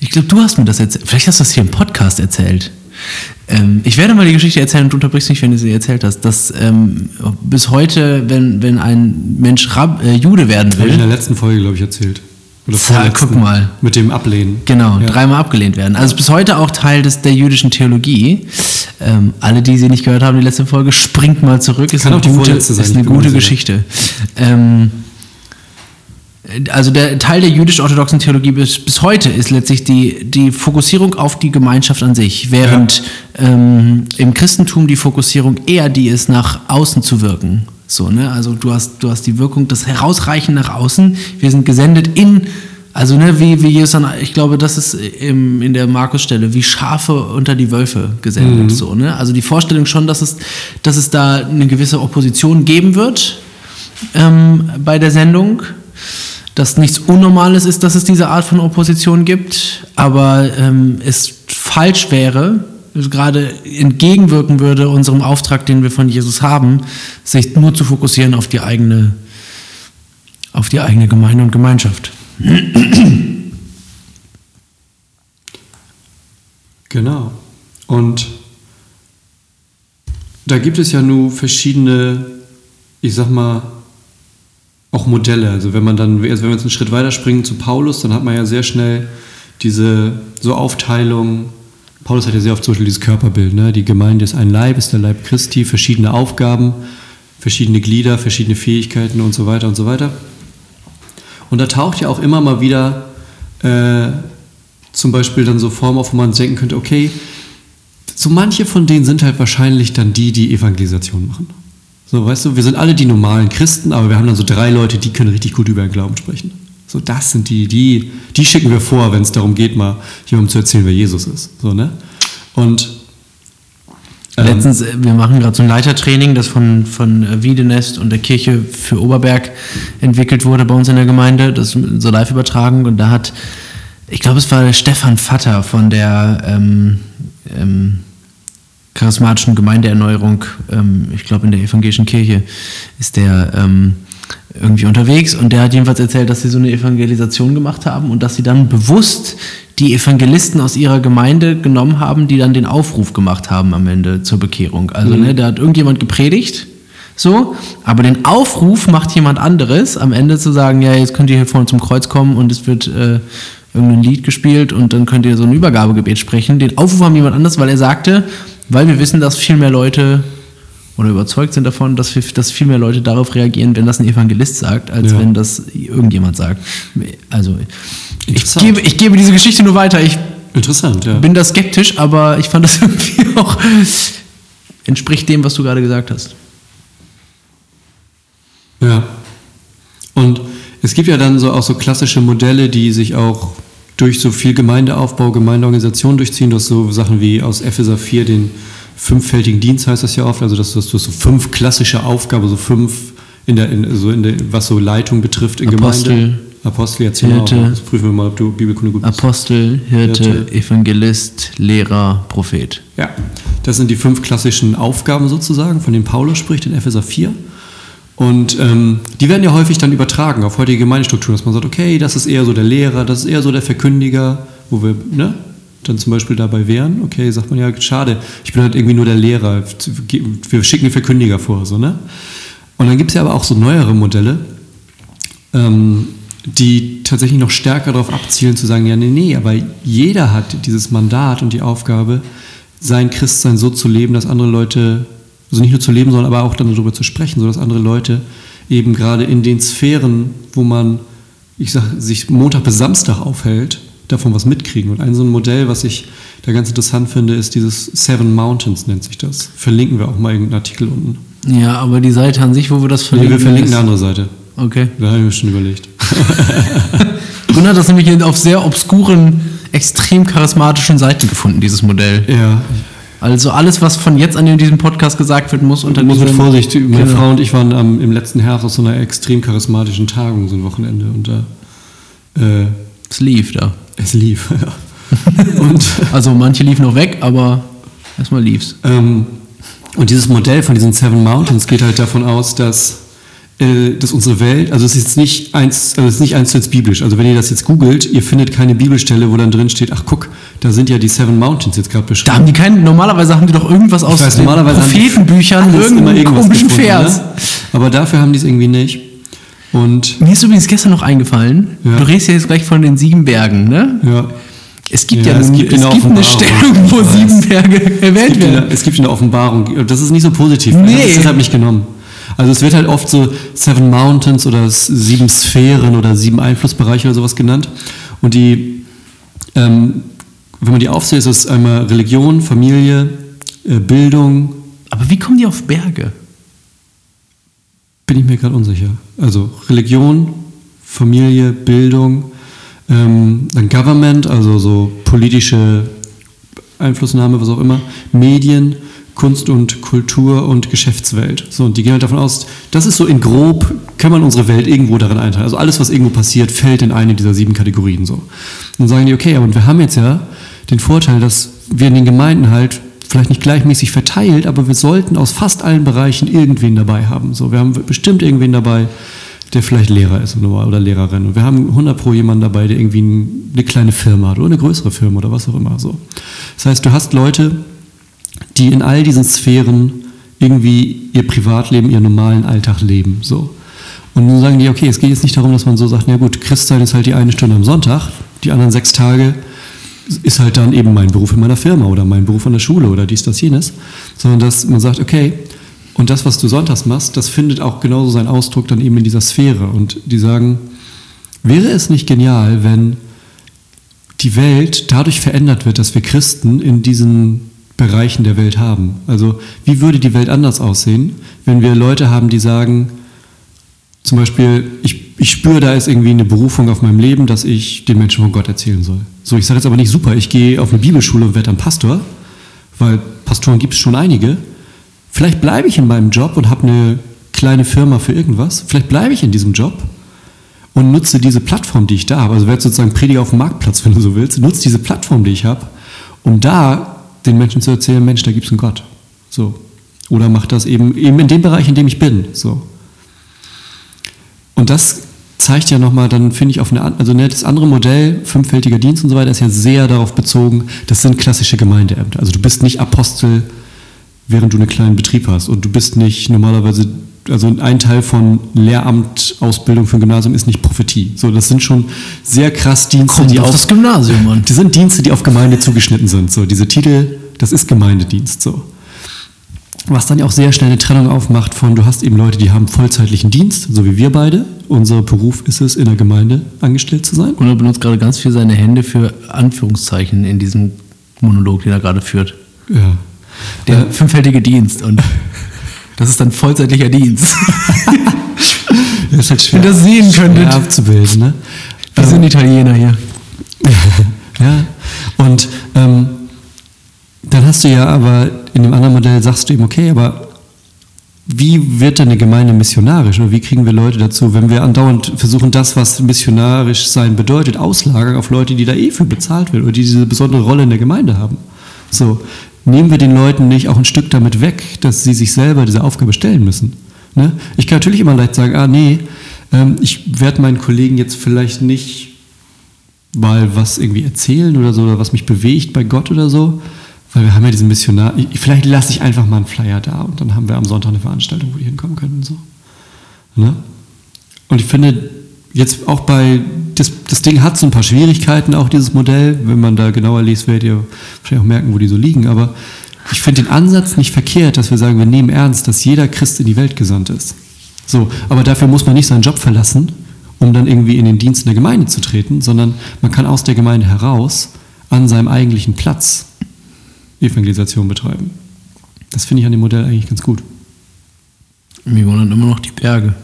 Ich glaube, du hast mir das erzählt. Vielleicht hast du das hier im Podcast erzählt. Ähm, ich werde mal die Geschichte erzählen und du unterbrichst mich, wenn du sie erzählt hast, dass ähm, bis heute, wenn, wenn ein Mensch Rab, äh, Jude werden will. Habe ich in der letzten Folge, glaube ich, erzählt. Oder ja, guck mal. Mit dem Ablehnen. Genau, ja. dreimal abgelehnt werden. Also bis heute auch Teil des, der jüdischen Theologie. Ähm, alle, die sie nicht gehört haben, die letzte Folge, springt mal zurück. Ist Kann eine auch gute, die sein, ist eine gute Geschichte. Ähm, also der Teil der jüdisch-orthodoxen Theologie bis, bis heute ist letztlich die, die Fokussierung auf die Gemeinschaft an sich, während ja. ähm, im Christentum die Fokussierung eher die ist, nach außen zu wirken. So, ne? Also du hast, du hast die Wirkung, das Herausreichen nach außen. Wir sind gesendet in, also ne, wie, wie Jesus dann, ich glaube, das ist im, in der Markus-Stelle, wie Schafe unter die Wölfe gesendet. Mhm. So, ne? Also die Vorstellung schon, dass es, dass es da eine gewisse Opposition geben wird ähm, bei der Sendung dass nichts Unnormales ist, dass es diese Art von Opposition gibt, aber ähm, es falsch wäre, gerade entgegenwirken würde unserem Auftrag, den wir von Jesus haben, sich nur zu fokussieren auf die eigene, auf die eigene Gemeinde und Gemeinschaft. Genau. Und da gibt es ja nur verschiedene, ich sag mal, auch Modelle. Also wenn man dann, also wenn wir jetzt einen Schritt weiter springen zu Paulus, dann hat man ja sehr schnell diese so Aufteilung. Paulus hat ja sehr oft zum Beispiel dieses Körperbild. Ne? Die Gemeinde ist ein Leib, ist der Leib Christi, verschiedene Aufgaben, verschiedene Glieder, verschiedene Fähigkeiten und so weiter und so weiter. Und da taucht ja auch immer mal wieder äh, zum Beispiel dann so Formen auf, wo man denken könnte, okay, so manche von denen sind halt wahrscheinlich dann die, die Evangelisation machen. So, weißt du, wir sind alle die normalen Christen, aber wir haben dann so drei Leute, die können richtig gut über den Glauben sprechen. So, das sind die, die, die schicken wir vor, wenn es darum geht, mal jemandem zu erzählen, wer Jesus ist. So, ne? Und ähm, Letztens, äh, wir machen gerade so ein Leitertraining, das von, von äh, Wiedenest und der Kirche für Oberberg entwickelt wurde bei uns in der Gemeinde, das so live übertragen und da hat, ich glaube, es war Stefan Vatter von der ähm, ähm, charismatischen Gemeindeerneuerung, ähm, ich glaube in der evangelischen Kirche ist der ähm, irgendwie unterwegs und der hat jedenfalls erzählt, dass sie so eine Evangelisation gemacht haben und dass sie dann bewusst die Evangelisten aus ihrer Gemeinde genommen haben, die dann den Aufruf gemacht haben am Ende zur Bekehrung. Also, mhm. ne, da hat irgendjemand gepredigt, so, aber den Aufruf macht jemand anderes, am Ende zu sagen, ja, jetzt könnt ihr hier vorne zum Kreuz kommen und es wird äh, irgendein Lied gespielt und dann könnt ihr so ein Übergabegebet sprechen. Den Aufruf haben jemand anderes, weil er sagte, weil wir wissen, dass viel mehr Leute oder überzeugt sind davon, dass, wir, dass viel mehr Leute darauf reagieren, wenn das ein Evangelist sagt, als ja. wenn das irgendjemand sagt. Also ich gebe, ich gebe diese Geschichte nur weiter. Ich Interessant, ja. bin da skeptisch, aber ich fand das *laughs* irgendwie auch entspricht dem, was du gerade gesagt hast. Ja. Und es gibt ja dann so auch so klassische Modelle, die sich auch durch so viel Gemeindeaufbau, Gemeindeorganisation durchziehen. Du hast so Sachen wie aus Epheser 4 den fünffältigen Dienst heißt das ja oft, also dass du, so fünf klassische Aufgaben, so fünf in der, in, so in der, was so Leitung betrifft in Apostel, Gemeinde. Apostel, erzähl Hirte, mal, das prüfen wir mal, ob du Bibelkunde gut bist. Apostel, Hirte, Hirte, Evangelist, Lehrer, Prophet. Ja, das sind die fünf klassischen Aufgaben sozusagen, von denen Paulus spricht in Epheser 4. Und ähm, die werden ja häufig dann übertragen auf heutige Gemeindestrukturen, dass man sagt, okay, das ist eher so der Lehrer, das ist eher so der Verkündiger, wo wir, ne, dann zum Beispiel dabei wären, okay, sagt man ja, schade, ich bin halt irgendwie nur der Lehrer, wir schicken den Verkündiger vor, so, ne? Und dann gibt es ja aber auch so neuere Modelle, ähm, die tatsächlich noch stärker darauf abzielen, zu sagen, ja, nee, nee, aber jeder hat dieses Mandat und die Aufgabe, sein Christsein so zu leben, dass andere Leute, also nicht nur zu leben, sondern aber auch dann darüber zu sprechen, sodass andere Leute eben gerade in den Sphären, wo man, ich sag, sich Montag bis Samstag aufhält, davon was mitkriegen. Und ein so ein Modell, was ich da ganz interessant finde, ist dieses Seven Mountains, nennt sich das. Verlinken wir auch mal irgendeinen Artikel unten. Ja, aber die Seite an sich, wo wir das verlinken. Nee, wir verlinken eine andere Seite. Okay. Da habe ich mir schon überlegt. *laughs* Gunnar hat das nämlich auf sehr obskuren, extrem charismatischen Seiten gefunden, dieses Modell. Ja. Also alles, was von jetzt an in diesem Podcast gesagt wird, muss unter Muss mit Vorsicht. Meine genau. Frau und ich waren am, im letzten Herbst auf so einer extrem charismatischen Tagung, so ein Wochenende. Und da. Äh, es lief da. Es lief, *laughs* ja. und, *laughs* also manche liefen noch weg, aber erstmal lief's. Ähm, und dieses Modell von diesen Seven Mountains geht halt davon aus, dass, dass unsere Welt, also es ist nicht eins, also es ist nicht eins zu eins biblisch. Also wenn ihr das jetzt googelt, ihr findet keine Bibelstelle, wo dann drin steht, ach guck, da sind ja die Seven Mountains jetzt gerade beschrieben. Da haben die keinen, normalerweise haben die doch irgendwas aus weiß, normalerweise Prophetenbüchern, irgendeinen komischen Vers. Ne? Aber dafür haben die es irgendwie nicht. Und Mir ist übrigens gestern noch eingefallen, ja. du redest ja jetzt gleich von den sieben Bergen, ne? Ja. Es gibt ja, ja es gibt, es gibt eine Stelle, wo sieben Berge erwähnt werden. Es gibt eine Offenbarung. Das ist nicht so positiv. Nee. Ich habe es deshalb nicht genommen. Also es wird halt oft so Seven Mountains oder sieben Sphären oder sieben Einflussbereiche oder sowas genannt. Und die, ähm, wenn man die aufzählt, ist es einmal Religion, Familie, äh, Bildung. Aber wie kommen die auf Berge? bin ich mir gerade unsicher. Also Religion, Familie, Bildung, ähm, dann Government, also so politische Einflussnahme, was auch immer, Medien, Kunst und Kultur und Geschäftswelt. So, und die gehen halt davon aus, das ist so in grob, kann man unsere Welt irgendwo darin einteilen. Also alles, was irgendwo passiert, fällt in eine dieser sieben Kategorien so. Und dann sagen die, okay, aber wir haben jetzt ja den Vorteil, dass wir in den Gemeinden halt vielleicht nicht gleichmäßig verteilt, aber wir sollten aus fast allen Bereichen irgendwen dabei haben. So, wir haben bestimmt irgendwen dabei, der vielleicht Lehrer ist oder Lehrerin. Und wir haben 100 pro jemanden dabei, der irgendwie eine kleine Firma hat oder eine größere Firma oder was auch immer. So. Das heißt, du hast Leute, die in all diesen Sphären irgendwie ihr Privatleben, ihren normalen Alltag leben. So. Und nun sagen die, okay, es geht jetzt nicht darum, dass man so sagt, ja gut, Christsein ist halt die eine Stunde am Sonntag, die anderen sechs Tage ist halt dann eben mein Beruf in meiner Firma oder mein Beruf an der Schule oder dies, das, jenes, sondern dass man sagt, okay, und das, was du sonntags machst, das findet auch genauso seinen Ausdruck dann eben in dieser Sphäre. Und die sagen, wäre es nicht genial, wenn die Welt dadurch verändert wird, dass wir Christen in diesen Bereichen der Welt haben? Also wie würde die Welt anders aussehen, wenn wir Leute haben, die sagen, zum Beispiel, ich, ich spüre, da ist irgendwie eine Berufung auf meinem Leben, dass ich den Menschen von Gott erzählen soll. So, ich sage jetzt aber nicht super, ich gehe auf eine Bibelschule und werde dann Pastor, weil Pastoren gibt es schon einige. Vielleicht bleibe ich in meinem Job und habe eine kleine Firma für irgendwas. Vielleicht bleibe ich in diesem Job und nutze diese Plattform, die ich da habe. Also werde sozusagen Prediger auf dem Marktplatz, wenn du so willst. Nutze diese Plattform, die ich habe, um da den Menschen zu erzählen, Mensch, da gibt es einen Gott. So. Oder mach das eben, eben in dem Bereich, in dem ich bin. So. Und das zeigt ja nochmal, dann finde ich auf eine, also ne, das andere Modell, fünffältiger Dienst und so weiter, ist ja sehr darauf bezogen, das sind klassische Gemeindeämter. Also du bist nicht Apostel, während du einen kleinen Betrieb hast und du bist nicht normalerweise, also ein Teil von Lehramt, Ausbildung für ein Gymnasium ist nicht Prophetie. So, das sind schon sehr krass Dienste, Kommt die auf auf, das Gymnasium, Mann. die sind Dienste, die auf Gemeinde zugeschnitten sind. So, diese Titel, das ist Gemeindedienst. So. Was dann ja auch sehr schnell eine Trennung aufmacht von, du hast eben Leute, die haben vollzeitlichen Dienst, so wie wir beide. Unser Beruf ist es, in der Gemeinde angestellt zu sein. Und er benutzt gerade ganz viel seine Hände für Anführungszeichen in diesem Monolog, den er gerade führt. Ja. Der fünffältige Dienst. Und *laughs* das ist dann vollzeitlicher Dienst. *laughs* Das ist halt schwer, Wenn ihr das sehen könntet. abzubilden. Ne? Wir sind Italiener hier. *laughs* ja. Und ähm, dann hast du ja aber in dem anderen Modell sagst du eben, okay, aber wie wird denn eine Gemeinde missionarisch oder wie kriegen wir Leute dazu, wenn wir andauernd versuchen, das, was missionarisch sein bedeutet, auslagern auf Leute, die da eh für bezahlt werden oder die diese besondere Rolle in der Gemeinde haben? So, nehmen wir den Leuten nicht auch ein Stück damit weg, dass sie sich selber diese Aufgabe stellen müssen? Ne? Ich kann natürlich immer leicht sagen, ah nee, ähm, ich werde meinen Kollegen jetzt vielleicht nicht mal was irgendwie erzählen oder so, oder was mich bewegt bei Gott oder so. Weil wir haben ja diesen Missionar. ich- Vielleicht lasse ich einfach mal einen Flyer da und dann haben wir am Sonntag eine Veranstaltung, wo die hinkommen können und so. Ne? Und ich finde, jetzt auch bei, das, das Ding hat so ein paar Schwierigkeiten, auch dieses Modell. Wenn man da genauer liest, werdet ihr wahrscheinlich auch merken, wo die so liegen. Aber ich finde den Ansatz nicht verkehrt, dass wir sagen, wir nehmen ernst, dass jeder Christ in die Welt gesandt ist. So, aber dafür muss man nicht seinen Job verlassen, um dann irgendwie in den Dienst in der Gemeinde zu treten, sondern man kann aus der Gemeinde heraus an seinem eigentlichen Platz Evangelisation betreiben. Das finde ich an dem Modell eigentlich ganz gut. Mir wundern immer noch die Berge.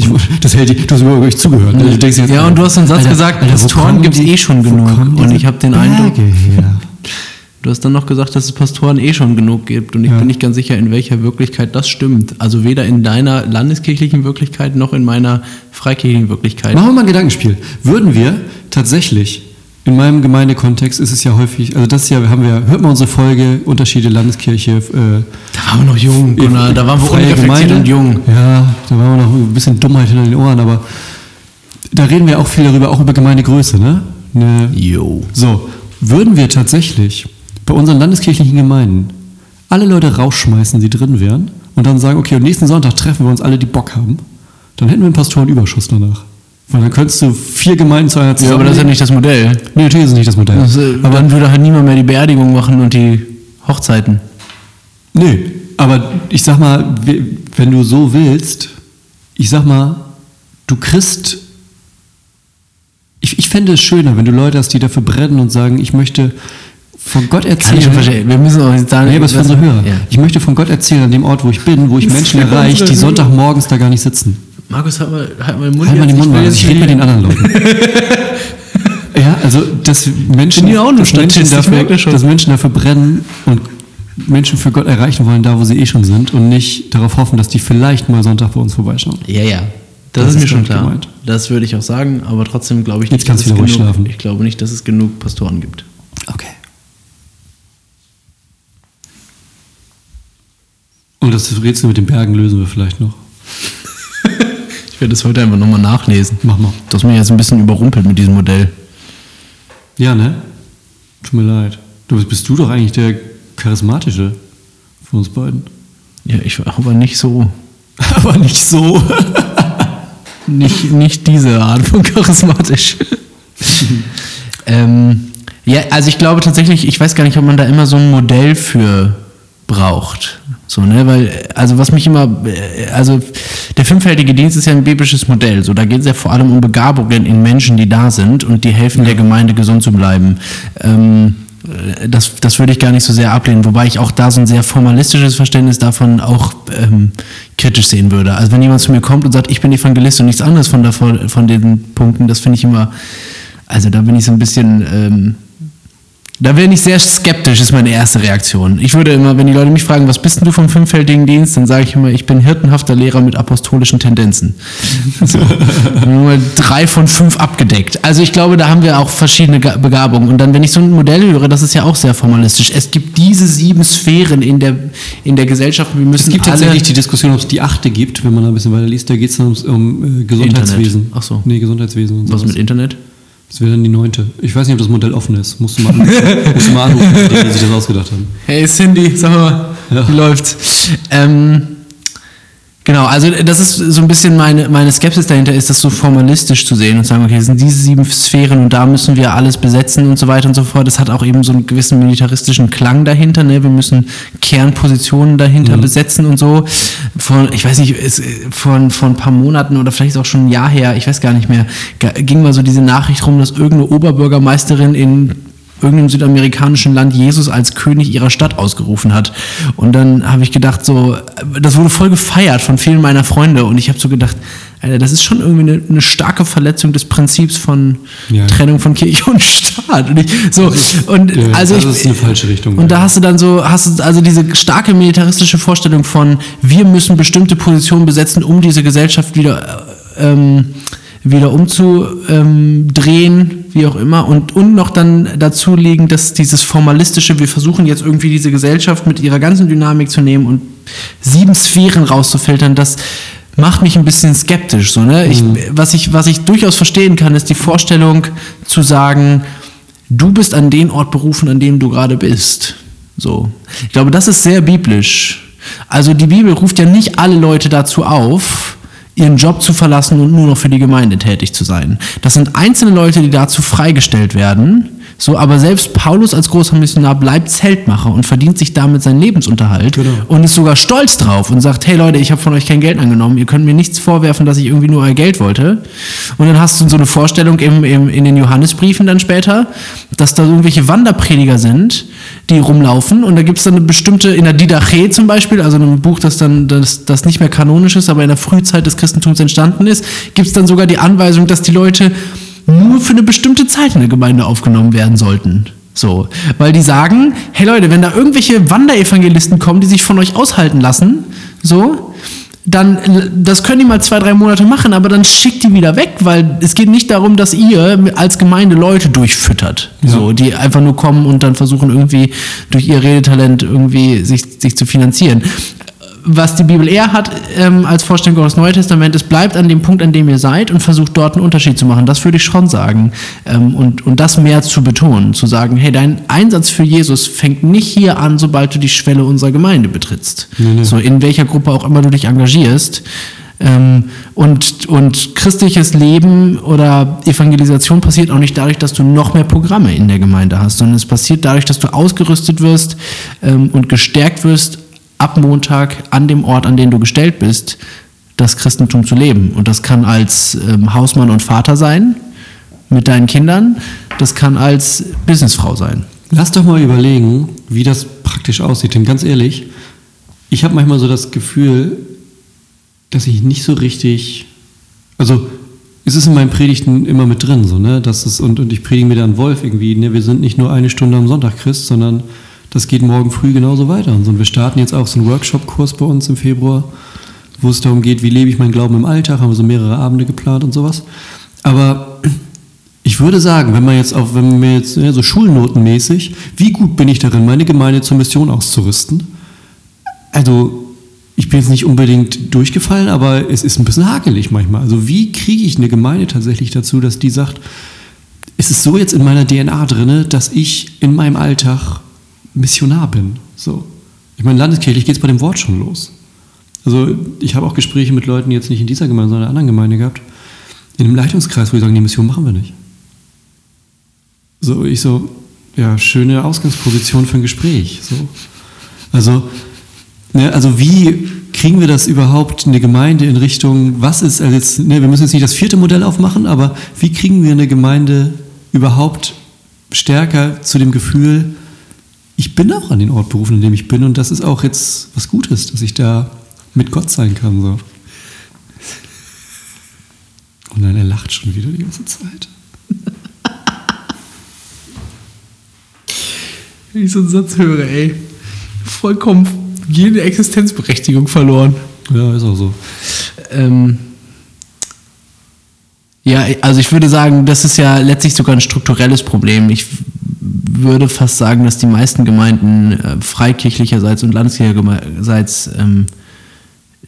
Ich, das hält die, du hast überhaupt nicht zugehört. Ne? Du jetzt, Ja, und du hast einen Satz Alter, gesagt, Alter, Pastoren gibt's die- eh schon genug. Und ich habe den Eindruck, Berge her? *laughs* du hast dann noch gesagt, dass es Pastoren eh schon genug gibt. Und ich Ja. bin nicht ganz sicher, in welcher Wirklichkeit das stimmt. Also weder in deiner landeskirchlichen Wirklichkeit noch in meiner freikirchlichen Wirklichkeit. Machen wir mal ein Gedankenspiel. Würden wir tatsächlich, in meinem Gemeindekontext ist es ja häufig, also das hier haben wir, hört mal unsere Folge, Unterschiede Landeskirche, äh, Da waren wir noch jung, Gunnar. Da waren wir unreflektiert und jung. Ja, da waren wir noch ein bisschen Dummheit hinter den Ohren, aber da reden wir auch viel darüber, auch über Gemeindegröße, ne? Eine, Jo. so, würden wir tatsächlich bei unseren landeskirchlichen Gemeinden alle Leute rausschmeißen, die drin wären, und dann sagen, okay, und nächsten Sonntag treffen wir uns alle, die Bock haben, dann hätten wir einen Pastorenüberschuss danach. Weil dann könntest du vier Gemeinden zu einer Ja, aber das ist ja nicht das Modell. Nee, natürlich ist es nicht das Modell. Das, äh, aber dann würde halt niemand mehr die Beerdigung machen und die Hochzeiten. nee, aber ich sag mal, we- wenn du so willst, ich sag mal, du kriegst. Ich, ich fände es schöner, wenn du Leute hast, die dafür brennen und sagen, ich möchte von Gott Kann erzählen. ich schon verstehen. Wir müssen auch jetzt sagen, Nee, aber es unsere Hörer. Ja. Ich möchte von Gott erzählen an dem Ort, wo ich bin, wo ich Menschen erreiche, die. Sonntagmorgens da gar nicht sitzen. Markus, halt mal, halt mal den Mund Halt mal jetzt. den Mund jetzt ich rede mit den anderen Leuten. *laughs* ja, also dass Menschen, ja auch dass, Menschen dafür, schon. dass Menschen dafür brennen und Menschen für Gott erreichen wollen, da wo sie eh schon sind und nicht darauf hoffen, dass die vielleicht mal Sonntag bei uns vorbeischauen. Ja, ja. Das, Das ist mir ist schon damit klar. gemeint. Das würde ich auch sagen, aber trotzdem glaube ich Jetzt nicht, kannst dass es genug, schlafen. ich glaube nicht, dass es genug Pastoren gibt. Okay. Und das Rätsel mit den Bergen lösen wir vielleicht noch. Ich werde das heute einfach nochmal nachlesen. Mach mal. Du hast mich jetzt ein bisschen überrumpelt mit diesem Modell. Ja, ne? Tut mir leid. Du bist, bist du doch eigentlich der charismatische von uns beiden. Ja, ich war aber nicht so. *laughs* Aber nicht so. *laughs* Nicht, nicht diese Art von charismatisch. *laughs* ähm, ja, also ich glaube tatsächlich, ich weiß gar nicht, ob man da immer so ein Modell für braucht. So, ne, weil, also was mich immer, äh, also der fünffältige Dienst ist ja ein biblisches Modell. So, da geht es ja vor allem um Begabungen in Menschen, die da sind und die helfen der Gemeinde gesund zu bleiben. Ähm, äh, das, das würde ich gar nicht so sehr ablehnen, wobei ich auch da so ein sehr formalistisches Verständnis davon auch ähm, kritisch sehen würde. Also wenn jemand zu mir kommt und sagt, ich bin Evangelist und nichts anderes von, davon, von den Punkten, das finde ich immer, also da bin ich so ein bisschen, ähm, da bin ich sehr skeptisch, ist meine erste Reaktion. Ich würde immer, wenn die Leute mich fragen, was bist denn du vom fünffältigen Dienst, dann sage ich immer, ich bin hirtenhafter Lehrer mit apostolischen Tendenzen. So. *laughs* Nur drei von fünf abgedeckt. Also ich glaube, da haben wir auch verschiedene Begabungen. Und dann, wenn ich so ein Modell höre, das ist ja auch sehr formalistisch. Es gibt diese sieben Sphären in der, in der Gesellschaft. Wir müssen es gibt tatsächlich die Diskussion, ob es die achte gibt, wenn man ein bisschen weiter liest. Da geht es um, um äh, Gesundheitswesen. Internet. Ach so. Nee, Gesundheitswesen. Und was mit Internet? Das wäre dann die neunte. Ich weiß nicht, ob das Modell offen ist. Musst du mal, *laughs* musst du mal anrufen, die sich das ausgedacht haben. Hey Cindy, sag mal, ja. wie läuft's? Ähm, Genau, also das ist so ein bisschen meine, meine Skepsis dahinter, ist das so formalistisch zu sehen und sagen, okay, es sind diese sieben Sphären und da müssen wir alles besetzen und so weiter und so fort. Das hat auch eben so einen gewissen militaristischen Klang dahinter, ne? Wir müssen Kernpositionen dahinter mhm. besetzen und so. Von, ich weiß nicht, es, von, von ein paar Monaten oder vielleicht auch schon ein Jahr her, ich weiß gar nicht mehr, ging mal so diese Nachricht rum, dass irgendeine Oberbürgermeisterin in irgendeinem südamerikanischen Land Jesus als König ihrer Stadt ausgerufen hat. Und dann habe ich gedacht, so, das wurde voll gefeiert von vielen meiner Freunde. Und ich habe so gedacht, Alter, das ist schon irgendwie eine, eine starke Verletzung des Prinzips von ja. Trennung von Kirche und Staat. Und ich, so, und ja, also das ich, ist eine falsche Richtung. Und da hast du dann so, hast du also diese starke militaristische Vorstellung von, wir müssen bestimmte Positionen besetzen, um diese Gesellschaft wieder ähm, wieder umzudrehen, wie auch immer. Und, und noch dann dazu liegen, dass dieses formalistische, wir versuchen jetzt irgendwie diese Gesellschaft mit ihrer ganzen Dynamik zu nehmen und sieben Sphären rauszufiltern, das macht mich ein bisschen skeptisch. So, ne? Ich, mhm. was, ich, was ich durchaus verstehen kann, ist die Vorstellung zu sagen, du bist an den Ort berufen, an dem du gerade bist. So. Ich glaube, das ist sehr biblisch. Also die Bibel ruft ja nicht alle Leute dazu auf, ihren Job zu verlassen und nur noch für die Gemeinde tätig zu sein. Das sind einzelne Leute, die dazu freigestellt werden, so, aber selbst Paulus als großer Missionar bleibt Zeltmacher und verdient sich damit seinen Lebensunterhalt genau. und ist sogar stolz drauf und sagt, hey Leute, ich habe von euch kein Geld angenommen, ihr könnt mir nichts vorwerfen, dass ich irgendwie nur euer Geld wollte. Und dann hast du so eine Vorstellung im, im, in den Johannesbriefen dann später, dass da irgendwelche Wanderprediger sind, die rumlaufen und da gibt es dann eine bestimmte, in der Didache zum Beispiel, also in einem Buch, das dann das, das nicht mehr kanonisch ist, aber in der Frühzeit des Christentums entstanden ist, gibt es dann sogar die Anweisung, dass die Leute nur für eine bestimmte Zeit in der Gemeinde aufgenommen werden sollten. So, weil die sagen, hey Leute, wenn da irgendwelche Wanderevangelisten kommen, die sich von euch aushalten lassen, so, dann, das können die mal zwei, drei Monate machen, aber dann schickt die wieder weg, weil es geht nicht darum, dass ihr als Gemeinde Leute durchfüttert, ja. so, die einfach nur kommen und dann versuchen irgendwie durch ihr Redetalent irgendwie sich, sich zu finanzieren was die Bibel eher hat ähm, als Vorstellung des Neuen Testamentes, bleibt an dem Punkt, an dem ihr seid und versucht dort einen Unterschied zu machen. Das würde ich schon sagen. Ähm, und, und das mehr zu betonen, zu sagen, hey, dein Einsatz für Jesus fängt nicht hier an, sobald du die Schwelle unserer Gemeinde betrittst. Mhm. So in welcher Gruppe auch immer du dich engagierst. Ähm, und, und christliches Leben oder Evangelisation passiert auch nicht dadurch, dass du noch mehr Programme in der Gemeinde hast, sondern es passiert dadurch, dass du ausgerüstet wirst ähm, und gestärkt wirst, ab Montag an dem Ort, an den du gestellt bist, das Christentum zu leben. Und das kann als ähm, Hausmann und Vater sein mit deinen Kindern, das kann als Businessfrau sein. Lass doch mal überlegen, wie das praktisch aussieht. Denn ganz ehrlich, ich habe manchmal so das Gefühl, dass ich nicht so richtig, also es ist in meinen Predigten immer mit drin, so, ne? Das ist, und, und ich predige mir dann Wolf irgendwie, ne? Wir sind nicht nur eine Stunde am Sonntag Christ, sondern das geht morgen früh genauso weiter. Und wir starten jetzt auch so einen Workshop-Kurs bei uns im Februar, wo es darum geht, wie lebe ich meinen Glauben im Alltag, haben wir so mehrere Abende geplant und sowas. Aber ich würde sagen, wenn man jetzt auch, wenn wir jetzt ja, so schulnotenmäßig, wie gut bin ich darin, meine Gemeinde zur Mission auszurüsten? Also, ich bin jetzt nicht unbedingt durchgefallen, aber es ist ein bisschen hakelig manchmal. Also, wie kriege ich eine Gemeinde tatsächlich dazu, dass die sagt, es ist so jetzt in meiner DNA drin, dass ich in meinem Alltag Missionar bin. So. Ich meine, landeskirchlich geht es bei dem Wort schon los. Also ich habe auch Gespräche mit Leuten, jetzt nicht in dieser Gemeinde, sondern in einer anderen Gemeinde gehabt, in einem Leitungskreis, wo die sagen, die Mission machen wir nicht. So, ich so, ja, schöne Ausgangsposition für ein Gespräch. So. Also, ne, also wie kriegen wir das überhaupt eine Gemeinde in Richtung, was ist, also jetzt, ne, wir müssen jetzt nicht das vierte Modell aufmachen, aber wie kriegen wir eine Gemeinde überhaupt stärker zu dem Gefühl, ich bin auch an den Ort berufen, in dem ich bin und das ist auch jetzt was Gutes, dass ich da mit Gott sein kann. So. Und dann er lacht schon wieder die ganze Zeit. *laughs* Wenn ich so einen Satz höre, ey. Vollkommen jede Existenzberechtigung verloren. Ja, ist auch so. Ähm, ja, also ich würde sagen, das ist ja letztlich sogar ein strukturelles Problem. Ich würde fast sagen, dass die meisten Gemeinden äh, freikirchlicherseits und landeskirchlicherseits ähm,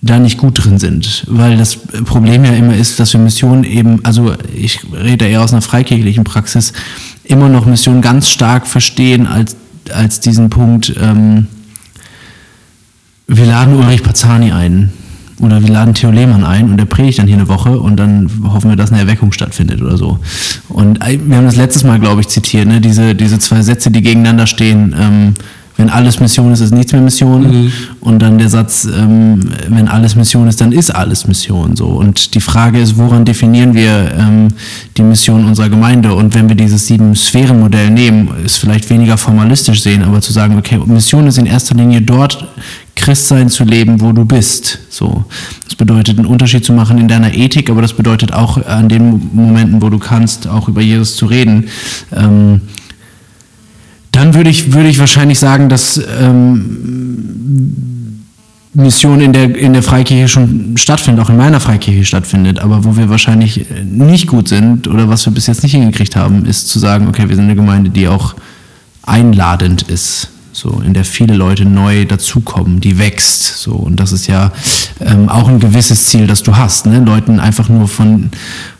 da nicht gut drin sind. Weil das Problem ja immer ist, dass wir Missionen eben, also ich rede eher aus einer freikirchlichen Praxis, immer noch Missionen ganz stark verstehen als, als diesen Punkt, ähm, wir laden Ulrich Pazani ein oder wir laden Theo Lehmann ein und der predigt dann hier eine Woche und dann hoffen wir, dass eine Erweckung stattfindet oder so. Und wir haben das letztes Mal, glaube ich, zitiert, ne? diese, diese zwei Sätze, die gegeneinander stehen. Ähm, wenn alles Mission ist, ist nichts mehr Mission. Mhm. Und dann der Satz, ähm, wenn alles Mission ist, dann ist alles Mission. So. Und die Frage ist, woran definieren wir ähm, die Mission unserer Gemeinde? Und wenn wir dieses Sieben-Sphären-Modell nehmen, ist vielleicht weniger formalistisch sehen, aber zu sagen, okay, Mission ist in erster Linie dort Christsein zu leben, wo du bist. So. Das bedeutet, einen Unterschied zu machen in deiner Ethik, aber das bedeutet auch an den Momenten, wo du kannst, auch über Jesus zu reden. Ähm, dann würde ich, würde ich wahrscheinlich sagen, dass ähm, Mission in der, in der Freikirche schon stattfindet, auch in meiner Freikirche stattfindet, aber wo wir wahrscheinlich nicht gut sind oder was wir bis jetzt nicht hingekriegt haben, ist zu sagen, okay, wir sind eine Gemeinde, die auch einladend ist so in der viele Leute neu dazukommen, die wächst, so und das ist ja ähm, auch ein gewisses Ziel, das du hast, ne? Leuten einfach nur von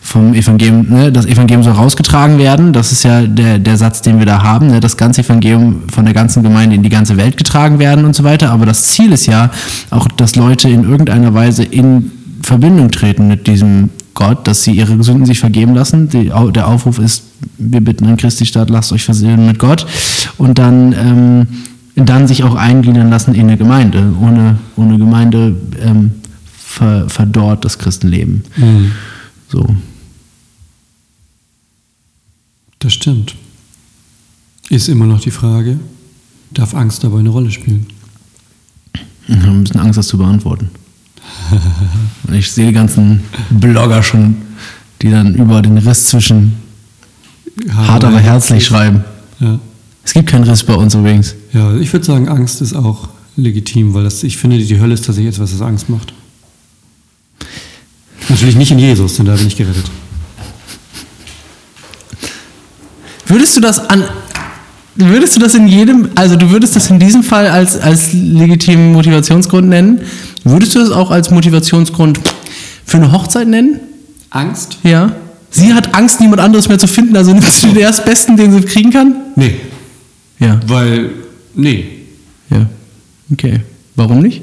vom Evangelium, ne? das Evangelium soll rausgetragen werden, das ist ja der, der Satz, den wir da haben, ne? das ganze Evangelium von der ganzen Gemeinde in die ganze Welt getragen werden und so weiter, aber das Ziel ist ja auch, dass Leute in irgendeiner Weise in Verbindung treten mit diesem Gott, dass sie ihre Sünden sich vergeben lassen. Die, der Aufruf ist, wir bitten an Christi Stadt, lasst euch versöhnen mit Gott. Und dann ähm, dann sich auch eingliedern lassen in eine Gemeinde. Ohne, ohne Gemeinde ähm, ver, verdorrt das Christenleben. Mhm. So. Das stimmt. Ist immer noch die Frage, darf Angst dabei eine Rolle spielen? Ich habe ein bisschen Angst, das zu beantworten. *laughs* ich sehe die ganzen Blogger schon, die dann über den Riss zwischen hart, aber herzlich schreiben. Ja. Es gibt keinen Riss bei uns übrigens. Ja, ich würde sagen, Angst ist auch legitim, weil das, ich finde, die Hölle ist tatsächlich etwas, was Angst macht. Natürlich nicht in Jesus, denn da bin ich gerettet. Würdest du das an. Würdest du das in jedem, also du würdest das in diesem Fall als, als legitimen Motivationsgrund nennen? Würdest du das auch als Motivationsgrund für eine Hochzeit nennen? Angst? Ja. Sie hat Angst, niemand anderes mehr zu finden, also nimmst du den erstbesten, den sie kriegen kann? Nee. Ja. Weil Nee. Ja. Okay. Warum nicht?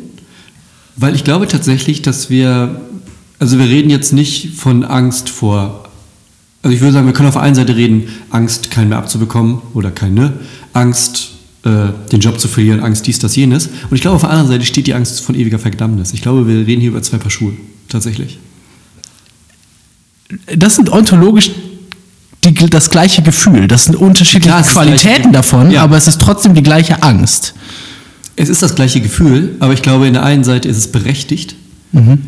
Weil ich glaube tatsächlich, dass wir, also wir reden jetzt nicht von Angst vor, also ich würde sagen, wir können auf der einen Seite reden, Angst, keinen mehr abzubekommen oder keine, Angst, äh, den Job zu verlieren, Angst, dies, das, jenes. Und ich glaube, auf der anderen Seite steht die Angst von ewiger Verdammnis. Ich glaube, wir reden hier über zwei Paar Schuhe, tatsächlich. Das sind ontologisch die, das gleiche Gefühl. Das sind unterschiedliche ja, Qualitäten davon, ja. aber es ist trotzdem die gleiche Angst. Es ist das gleiche Gefühl, aber ich glaube, in der einen Seite ist es berechtigt mhm.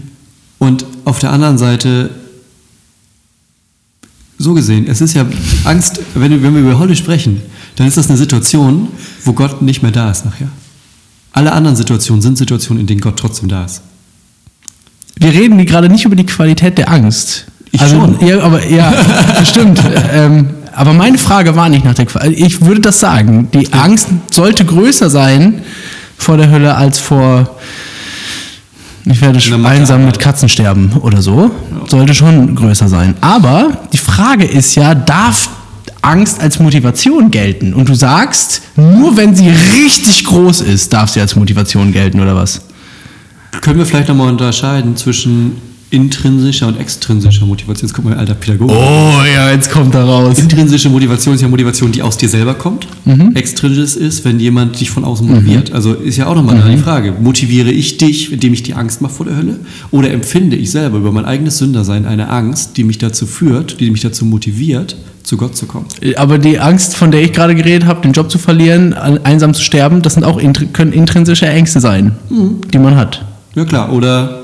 und auf der anderen Seite so gesehen, es ist ja Angst, wenn, wenn wir über Holle sprechen, dann ist das eine Situation, wo Gott nicht mehr da ist nachher. Alle anderen Situationen sind Situationen, in denen Gott trotzdem da ist. Wir reden gerade nicht über die Qualität der Angst. Ich also, schon. Ja, aber ja, *laughs* stimmt. ähm, aber meine Frage war nicht nach der Qualität. Ich würde das sagen. Die Angst sollte größer sein vor der Hölle als vor ich werde einsam mit Katzen sterben oder so. Sollte schon größer sein. Aber die Frage ist ja, darf Angst als Motivation gelten? Und du sagst, nur wenn sie richtig groß ist, darf sie als Motivation gelten oder was? Können wir vielleicht nochmal unterscheiden zwischen intrinsischer und extrinsischer Motivation. Jetzt kommt mein alter Pädagoge. Oh ja, jetzt kommt er raus. Intrinsische Motivation ist ja Motivation, die aus dir selber kommt. Mhm. Extrinsisch ist, wenn jemand dich von außen motiviert. Mhm. Also ist ja auch nochmal mhm. die Frage, motiviere ich dich, indem ich dir Angst mache vor der Hölle? Oder empfinde ich selber über mein eigenes Sündersein eine Angst, die mich dazu führt, die mich dazu motiviert, zu Gott zu kommen? Aber die Angst, von der ich gerade geredet habe, den Job zu verlieren, einsam zu sterben, das sind auch können intrinsische Ängste sein, mhm. die man hat. Ja klar, oder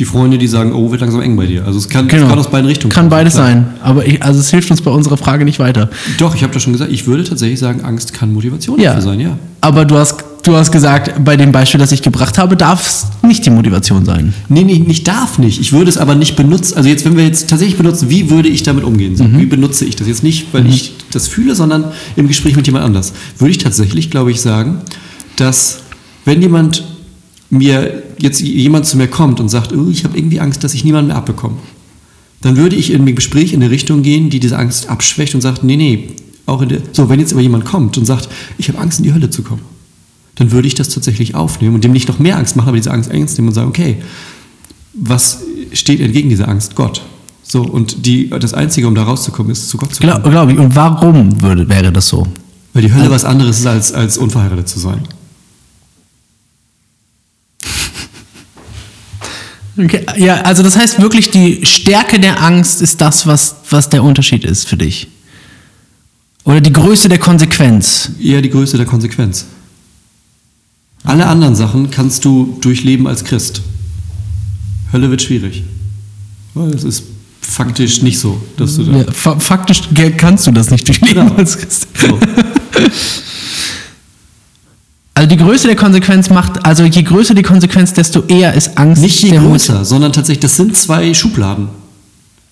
die Freunde, die sagen, oh, wird langsam eng bei dir. Also es kann, Genau. es kann aus beiden Richtungen Kann kommen, beides klar. sein. Aber ich, also es hilft uns bei unserer Frage nicht weiter. Doch, ich habe das schon gesagt, ich würde tatsächlich sagen, Angst kann Motivation Ja. dafür sein, ja. Aber du hast, du hast gesagt, bei dem Beispiel, das ich gebracht habe, darf es nicht die Motivation sein. Nee, nee, nicht darf nicht. Ich würde es aber nicht benutzen. Also jetzt, wenn wir jetzt tatsächlich benutzen, wie würde ich damit umgehen? So, Wie benutze ich das jetzt nicht, weil ich das fühle, sondern im Gespräch mit jemand anders? Würde ich tatsächlich, glaube ich, sagen, dass wenn jemand mir jetzt jemand zu mir kommt und sagt, oh, ich habe irgendwie Angst, dass ich niemanden mehr abbekomme, dann würde ich in dem Gespräch in eine Richtung gehen, die diese Angst abschwächt und sagt, nee, nee, auch in der, so, wenn jetzt aber jemand kommt und sagt, ich habe Angst, in die Hölle zu kommen, dann würde ich das tatsächlich aufnehmen und dem nicht noch mehr Angst machen, aber diese Angst ernst nehmen und sagen, okay, was steht entgegen dieser Angst? Gott. So, und die, das Einzige, um da rauszukommen, ist zu Gott zu kommen. Glaube glaub ich. Und warum würde, wäre das so? Weil die Hölle was anderes ist, als, als unverheiratet zu sein. Okay, ja, also das heißt wirklich, die Stärke der Angst ist das, was, was der Unterschied ist für dich. Oder die Größe der Konsequenz. Eher die Größe der Konsequenz. Alle anderen Sachen kannst du durchleben als Christ. Hölle wird schwierig. Weil es ist faktisch nicht so, dass du da. Ja, fa faktisch kannst du das nicht durchleben Genau. als Christ. So. *laughs* Also die Größe der Konsequenz macht, also je größer die Konsequenz, desto eher ist Angst Nicht je der Mut- größer, sondern tatsächlich, das sind zwei Schubladen.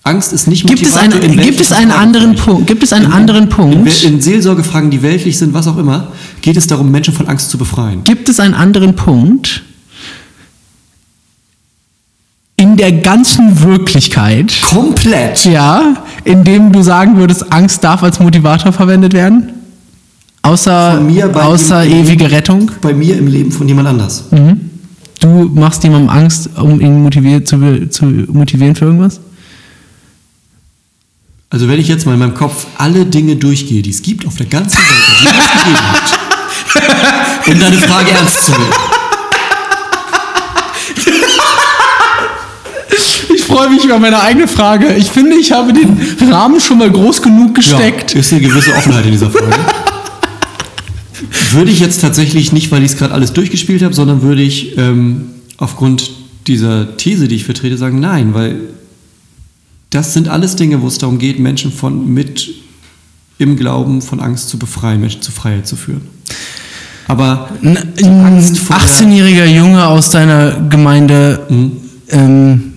Angst ist nicht Gibt es, Motivator einen, in gibt es einen anderen. Punkt? Gibt es einen In- anderen In, Punkt? in Seelsorgefragen, die weltlich sind, was auch immer, geht es darum, Menschen von Angst zu befreien. Gibt es einen anderen Punkt in der ganzen Wirklichkeit, Komplett. ja, in dem du sagen würdest, Angst darf als Motivator verwendet werden? Außer, außer ewige Rettung? Bei mir im Leben von jemand anders. Du machst jemandem Angst, um ihn motiviert, zu, zu motivieren für irgendwas? Also wenn ich jetzt mal in meinem Kopf alle Dinge durchgehe, die es gibt auf der ganzen Welt, die es gegeben hat, um deine Frage ernst zu nehmen. Ich freue mich über meine eigene Frage. Ich finde, ich habe den Rahmen schon mal groß genug gesteckt. Ja, ist eine gewisse Offenheit in dieser Frage. Würde ich jetzt tatsächlich nicht, weil ich es gerade alles durchgespielt habe, sondern würde ich ähm, aufgrund dieser These, die ich vertrete, sagen, nein, weil das sind alles Dinge, wo es darum geht, Menschen von mit im Glauben von Angst zu befreien, Menschen zu Freiheit zu führen. Aber Ein Angst ein vor der- 18-jähriger Junge aus deiner Gemeinde ähm,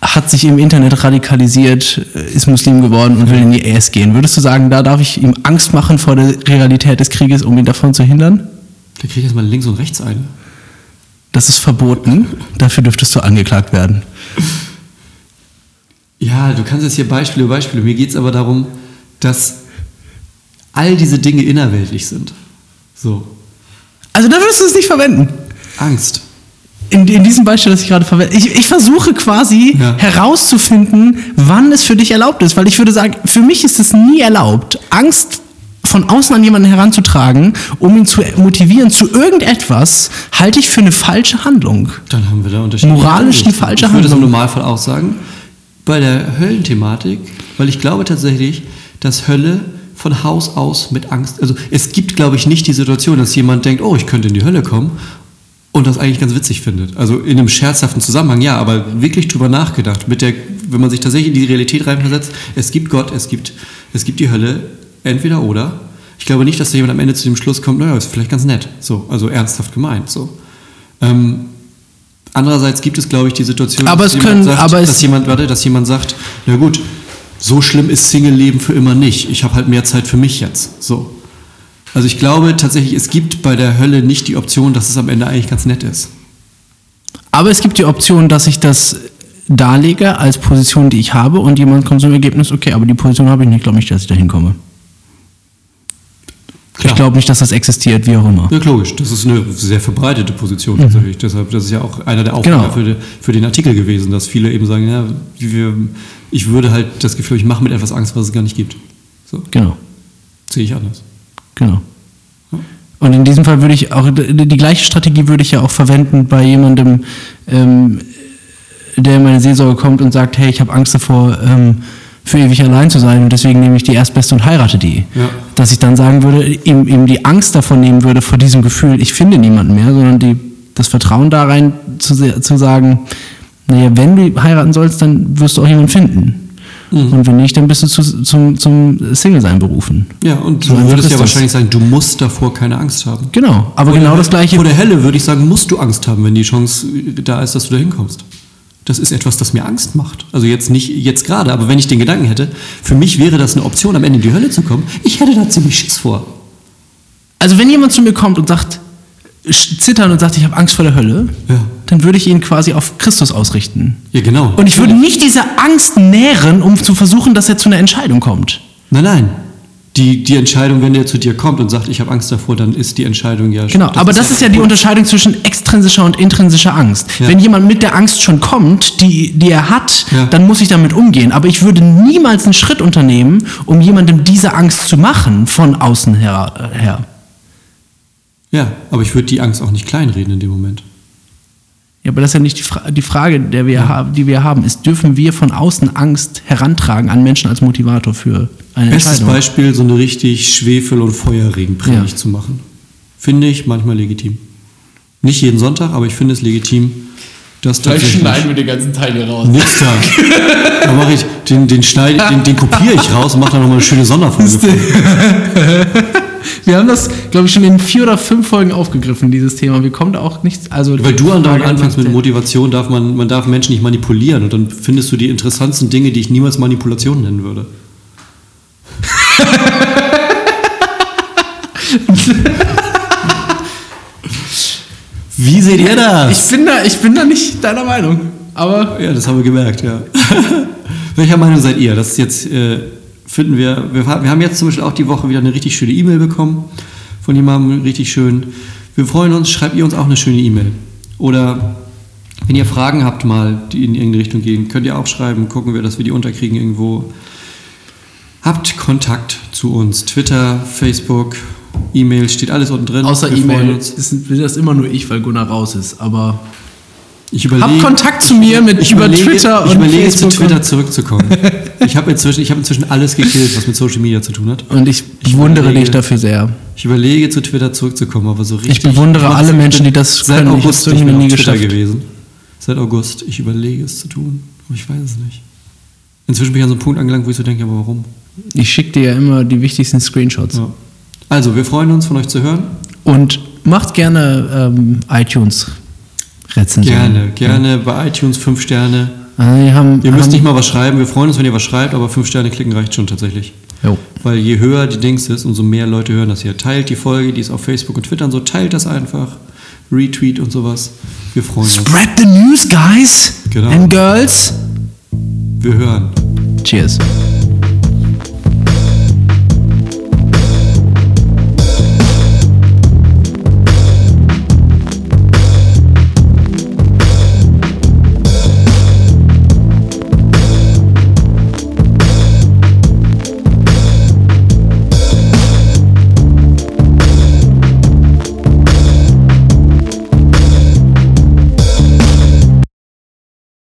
hat sich im Internet radikalisiert, äh, ist Muslim geworden und will in die ES gehen. Würdest du sagen, da darf ich ihm Angst machen vor der Realität des Krieges, um ihn davon zu hindern? da kriege ich jetzt mal links und rechts eine. Das ist verboten. Dafür dürftest du angeklagt werden. Ja, du kannst jetzt hier Beispiele, Beispiele. Mir geht es aber darum, dass all diese Dinge innerweltlich sind. So, Also da würdest du es nicht verwenden. Angst. In, in diesem Beispiel, das ich gerade verwende. Ich, ich versuche quasi Ja. herauszufinden, wann es für dich erlaubt ist. Weil ich würde sagen, für mich ist es nie erlaubt, Angst von außen an jemanden heranzutragen, um ihn zu motivieren zu irgendetwas, halte ich für eine falsche Handlung. Dann haben wir da unterschiedliche Moralisch die falsche Ich würde es im Handlung. Normalfall auch sagen. Bei der Höllenthematik, weil ich glaube tatsächlich, dass Hölle von Haus aus mit Angst, also es gibt, glaube ich, nicht die Situation, dass jemand denkt, oh, ich könnte in die Hölle kommen und das eigentlich ganz witzig findet. Also in einem scherzhaften Zusammenhang, ja, aber wirklich drüber nachgedacht, mit der, wenn man sich tatsächlich in die Realität reinversetzt, es gibt Gott, es gibt, es gibt die Hölle, entweder oder. Ich glaube nicht, dass da jemand am Ende zu dem Schluss kommt, naja, ist vielleicht ganz nett, so, also ernsthaft gemeint, so. Ähm, Andererseits gibt es, glaube ich, die Situation, Aber dass, es jemand können- sagt, aber dass, jemand, warte, dass jemand sagt, na gut, so schlimm ist Single-Leben für immer nicht. Ich habe halt mehr Zeit für mich jetzt. So. Also ich glaube tatsächlich, es gibt bei der Hölle nicht die Option, dass es am Ende eigentlich ganz nett ist. Aber es gibt die Option, dass ich das darlege als Position, die ich habe und jemand kommt zum Ergebnis, okay, aber die Position habe ich nicht, glaube nicht, dass ich da hinkomme. Ich glaube nicht, dass das existiert, wie auch immer. Ja, logisch. Das ist eine sehr verbreitete Position tatsächlich. Deshalb, das ist ja auch einer der Aufgaben Mhm. Genau. für, den- für den Artikel gewesen, dass viele eben sagen, ja, wir, ich würde halt das Gefühl, ich mache mit etwas Angst, was es gar nicht gibt. So, Genau. sehe ich anders. Genau. Und in diesem Fall würde ich auch, die gleiche Strategie würde ich ja auch verwenden bei jemandem, ähm, der in meine Seelsorge kommt und sagt, hey, ich habe Angst davor, ähm, für ewig allein zu sein und deswegen nehme ich die Erstbeste und heirate die. Ja. Dass ich dann sagen würde, ihm, ihm die Angst davon nehmen würde, vor diesem Gefühl, ich finde niemanden mehr, sondern die das Vertrauen da rein zu, zu sagen, naja, wenn du heiraten sollst, dann wirst du auch jemanden finden. Und wenn nicht, dann bist du zu, zum, zum Single-Sein berufen. Ja, und du würdest ja das. wahrscheinlich sagen, du musst davor keine Angst haben. Genau, aber Vor genau der- das gleiche. Vor der Hölle würde ich sagen, musst du Angst haben, wenn die Chance da ist, dass du da hinkommst. Das ist etwas, das mir Angst macht. Also jetzt nicht jetzt gerade, aber wenn ich den Gedanken hätte, für mich wäre das eine Option, am Ende in die Hölle zu kommen. Ich hätte da ziemlich Schiss vor. Also wenn jemand zu mir kommt und sagt, zittern und sagt, ich habe Angst vor der Hölle, Ja. dann würde ich ihn quasi auf Christus ausrichten. Ja, genau. Und ich würde nicht diese Angst nähren, um zu versuchen, dass er zu einer Entscheidung kommt. Nein, nein. Die, die Entscheidung, wenn der zu dir kommt und sagt, ich habe Angst davor, dann ist die Entscheidung ja Genau, aber das ist ja die Unterscheidung zwischen extrinsischer und intrinsischer Angst. Ja. Wenn jemand mit der Angst schon kommt, die, die er hat, Ja. dann muss ich damit umgehen. Aber ich würde niemals einen Schritt unternehmen, um jemandem diese Angst zu machen, von außen her. her. Ja, aber ich würde die Angst auch nicht kleinreden in dem Moment. Ja, aber das ist ja nicht die, Fra die Frage, der wir haben, die wir haben, ist, dürfen wir von außen Angst herantragen an Menschen als Motivator für eine Bestes Entscheidung? Beispiel, so eine richtig Schwefel- und Feuerregenpredigt Ja. zu machen. Finde ich manchmal legitim. Nicht jeden Sonntag, aber ich finde es legitim, dass tatsächlich... wir den ganzen Teil hier raus. Nix da. *laughs* Da mache ich, den, den schneide, den, den kopiere ich raus und mache da nochmal eine schöne Sonderfolge. *laughs* Wir haben das, glaube ich, schon in vier oder fünf Folgen aufgegriffen, dieses Thema. Wir kommen da auch nicht. Also Weil du andauernd anfängst mit Motivation, darf man, man darf Menschen nicht manipulieren und dann findest du die interessantesten Dinge, die ich niemals Manipulation nennen würde. *laughs* Wie seht ihr das? Ich bin, da, ich bin da nicht deiner Meinung. Aber Ja, das haben wir gemerkt, ja. *laughs* Welcher Meinung seid ihr? Das ist jetzt, äh, finden wir, wir, wir haben jetzt zum Beispiel auch die Woche wieder eine richtig schöne E-Mail bekommen von jemandem, richtig schön. Wir freuen uns, schreibt ihr uns auch eine schöne E-Mail. Oder wenn ihr Fragen habt mal, die in irgendeine Richtung gehen, könnt ihr auch schreiben, gucken wir, dass wir die unterkriegen irgendwo. Habt Kontakt zu uns. Twitter, Facebook, E-Mail, steht alles unten drin. außer E-Mail ist- das immer nur ich, weil Gunnar raus ist. Aber Ich überlege, habt Kontakt zu mir mit ich über überlege, Twitter ich und überlege zu Facebook. Twitter zurückzukommen. *laughs* ich habe inzwischen, ich habe inzwischen alles gekillt, was mit Social Media zu tun hat. Und, und ich bewundere überlege- dich dafür sehr. Ich überlege zu Twitter zurückzukommen, aber so richtig. Ich bewundere mach's- alle Menschen, die das Seit können. Ich August irgendwie mehr nie auf Twitter geschafft. gewesen. Seit August. Ich überlege es zu tun, aber ich weiß es nicht. Inzwischen bin ich an so einem Punkt angelangt, wo ich so denke, aber warum? Ich schicke dir ja immer die wichtigsten Screenshots. Ja. Also, wir freuen uns, von euch zu hören. Und macht gerne ähm, iTunes-Rezensionen. Gerne, gerne bei iTunes fünf Sterne. Ah, wir haben, Ihr müsst haben, nicht mal was schreiben. Wir freuen uns, wenn ihr was schreibt, aber fünf Sterne klicken reicht schon tatsächlich. Jo. Weil je höher die Dings ist, umso mehr Leute hören das hier. Teilt die Folge, die ist auf Facebook und Twitter und so. Teilt das einfach. Retweet und sowas. Wir freuen uns. Spread the news, guys Genau. and girls. Wir hören. Cheers.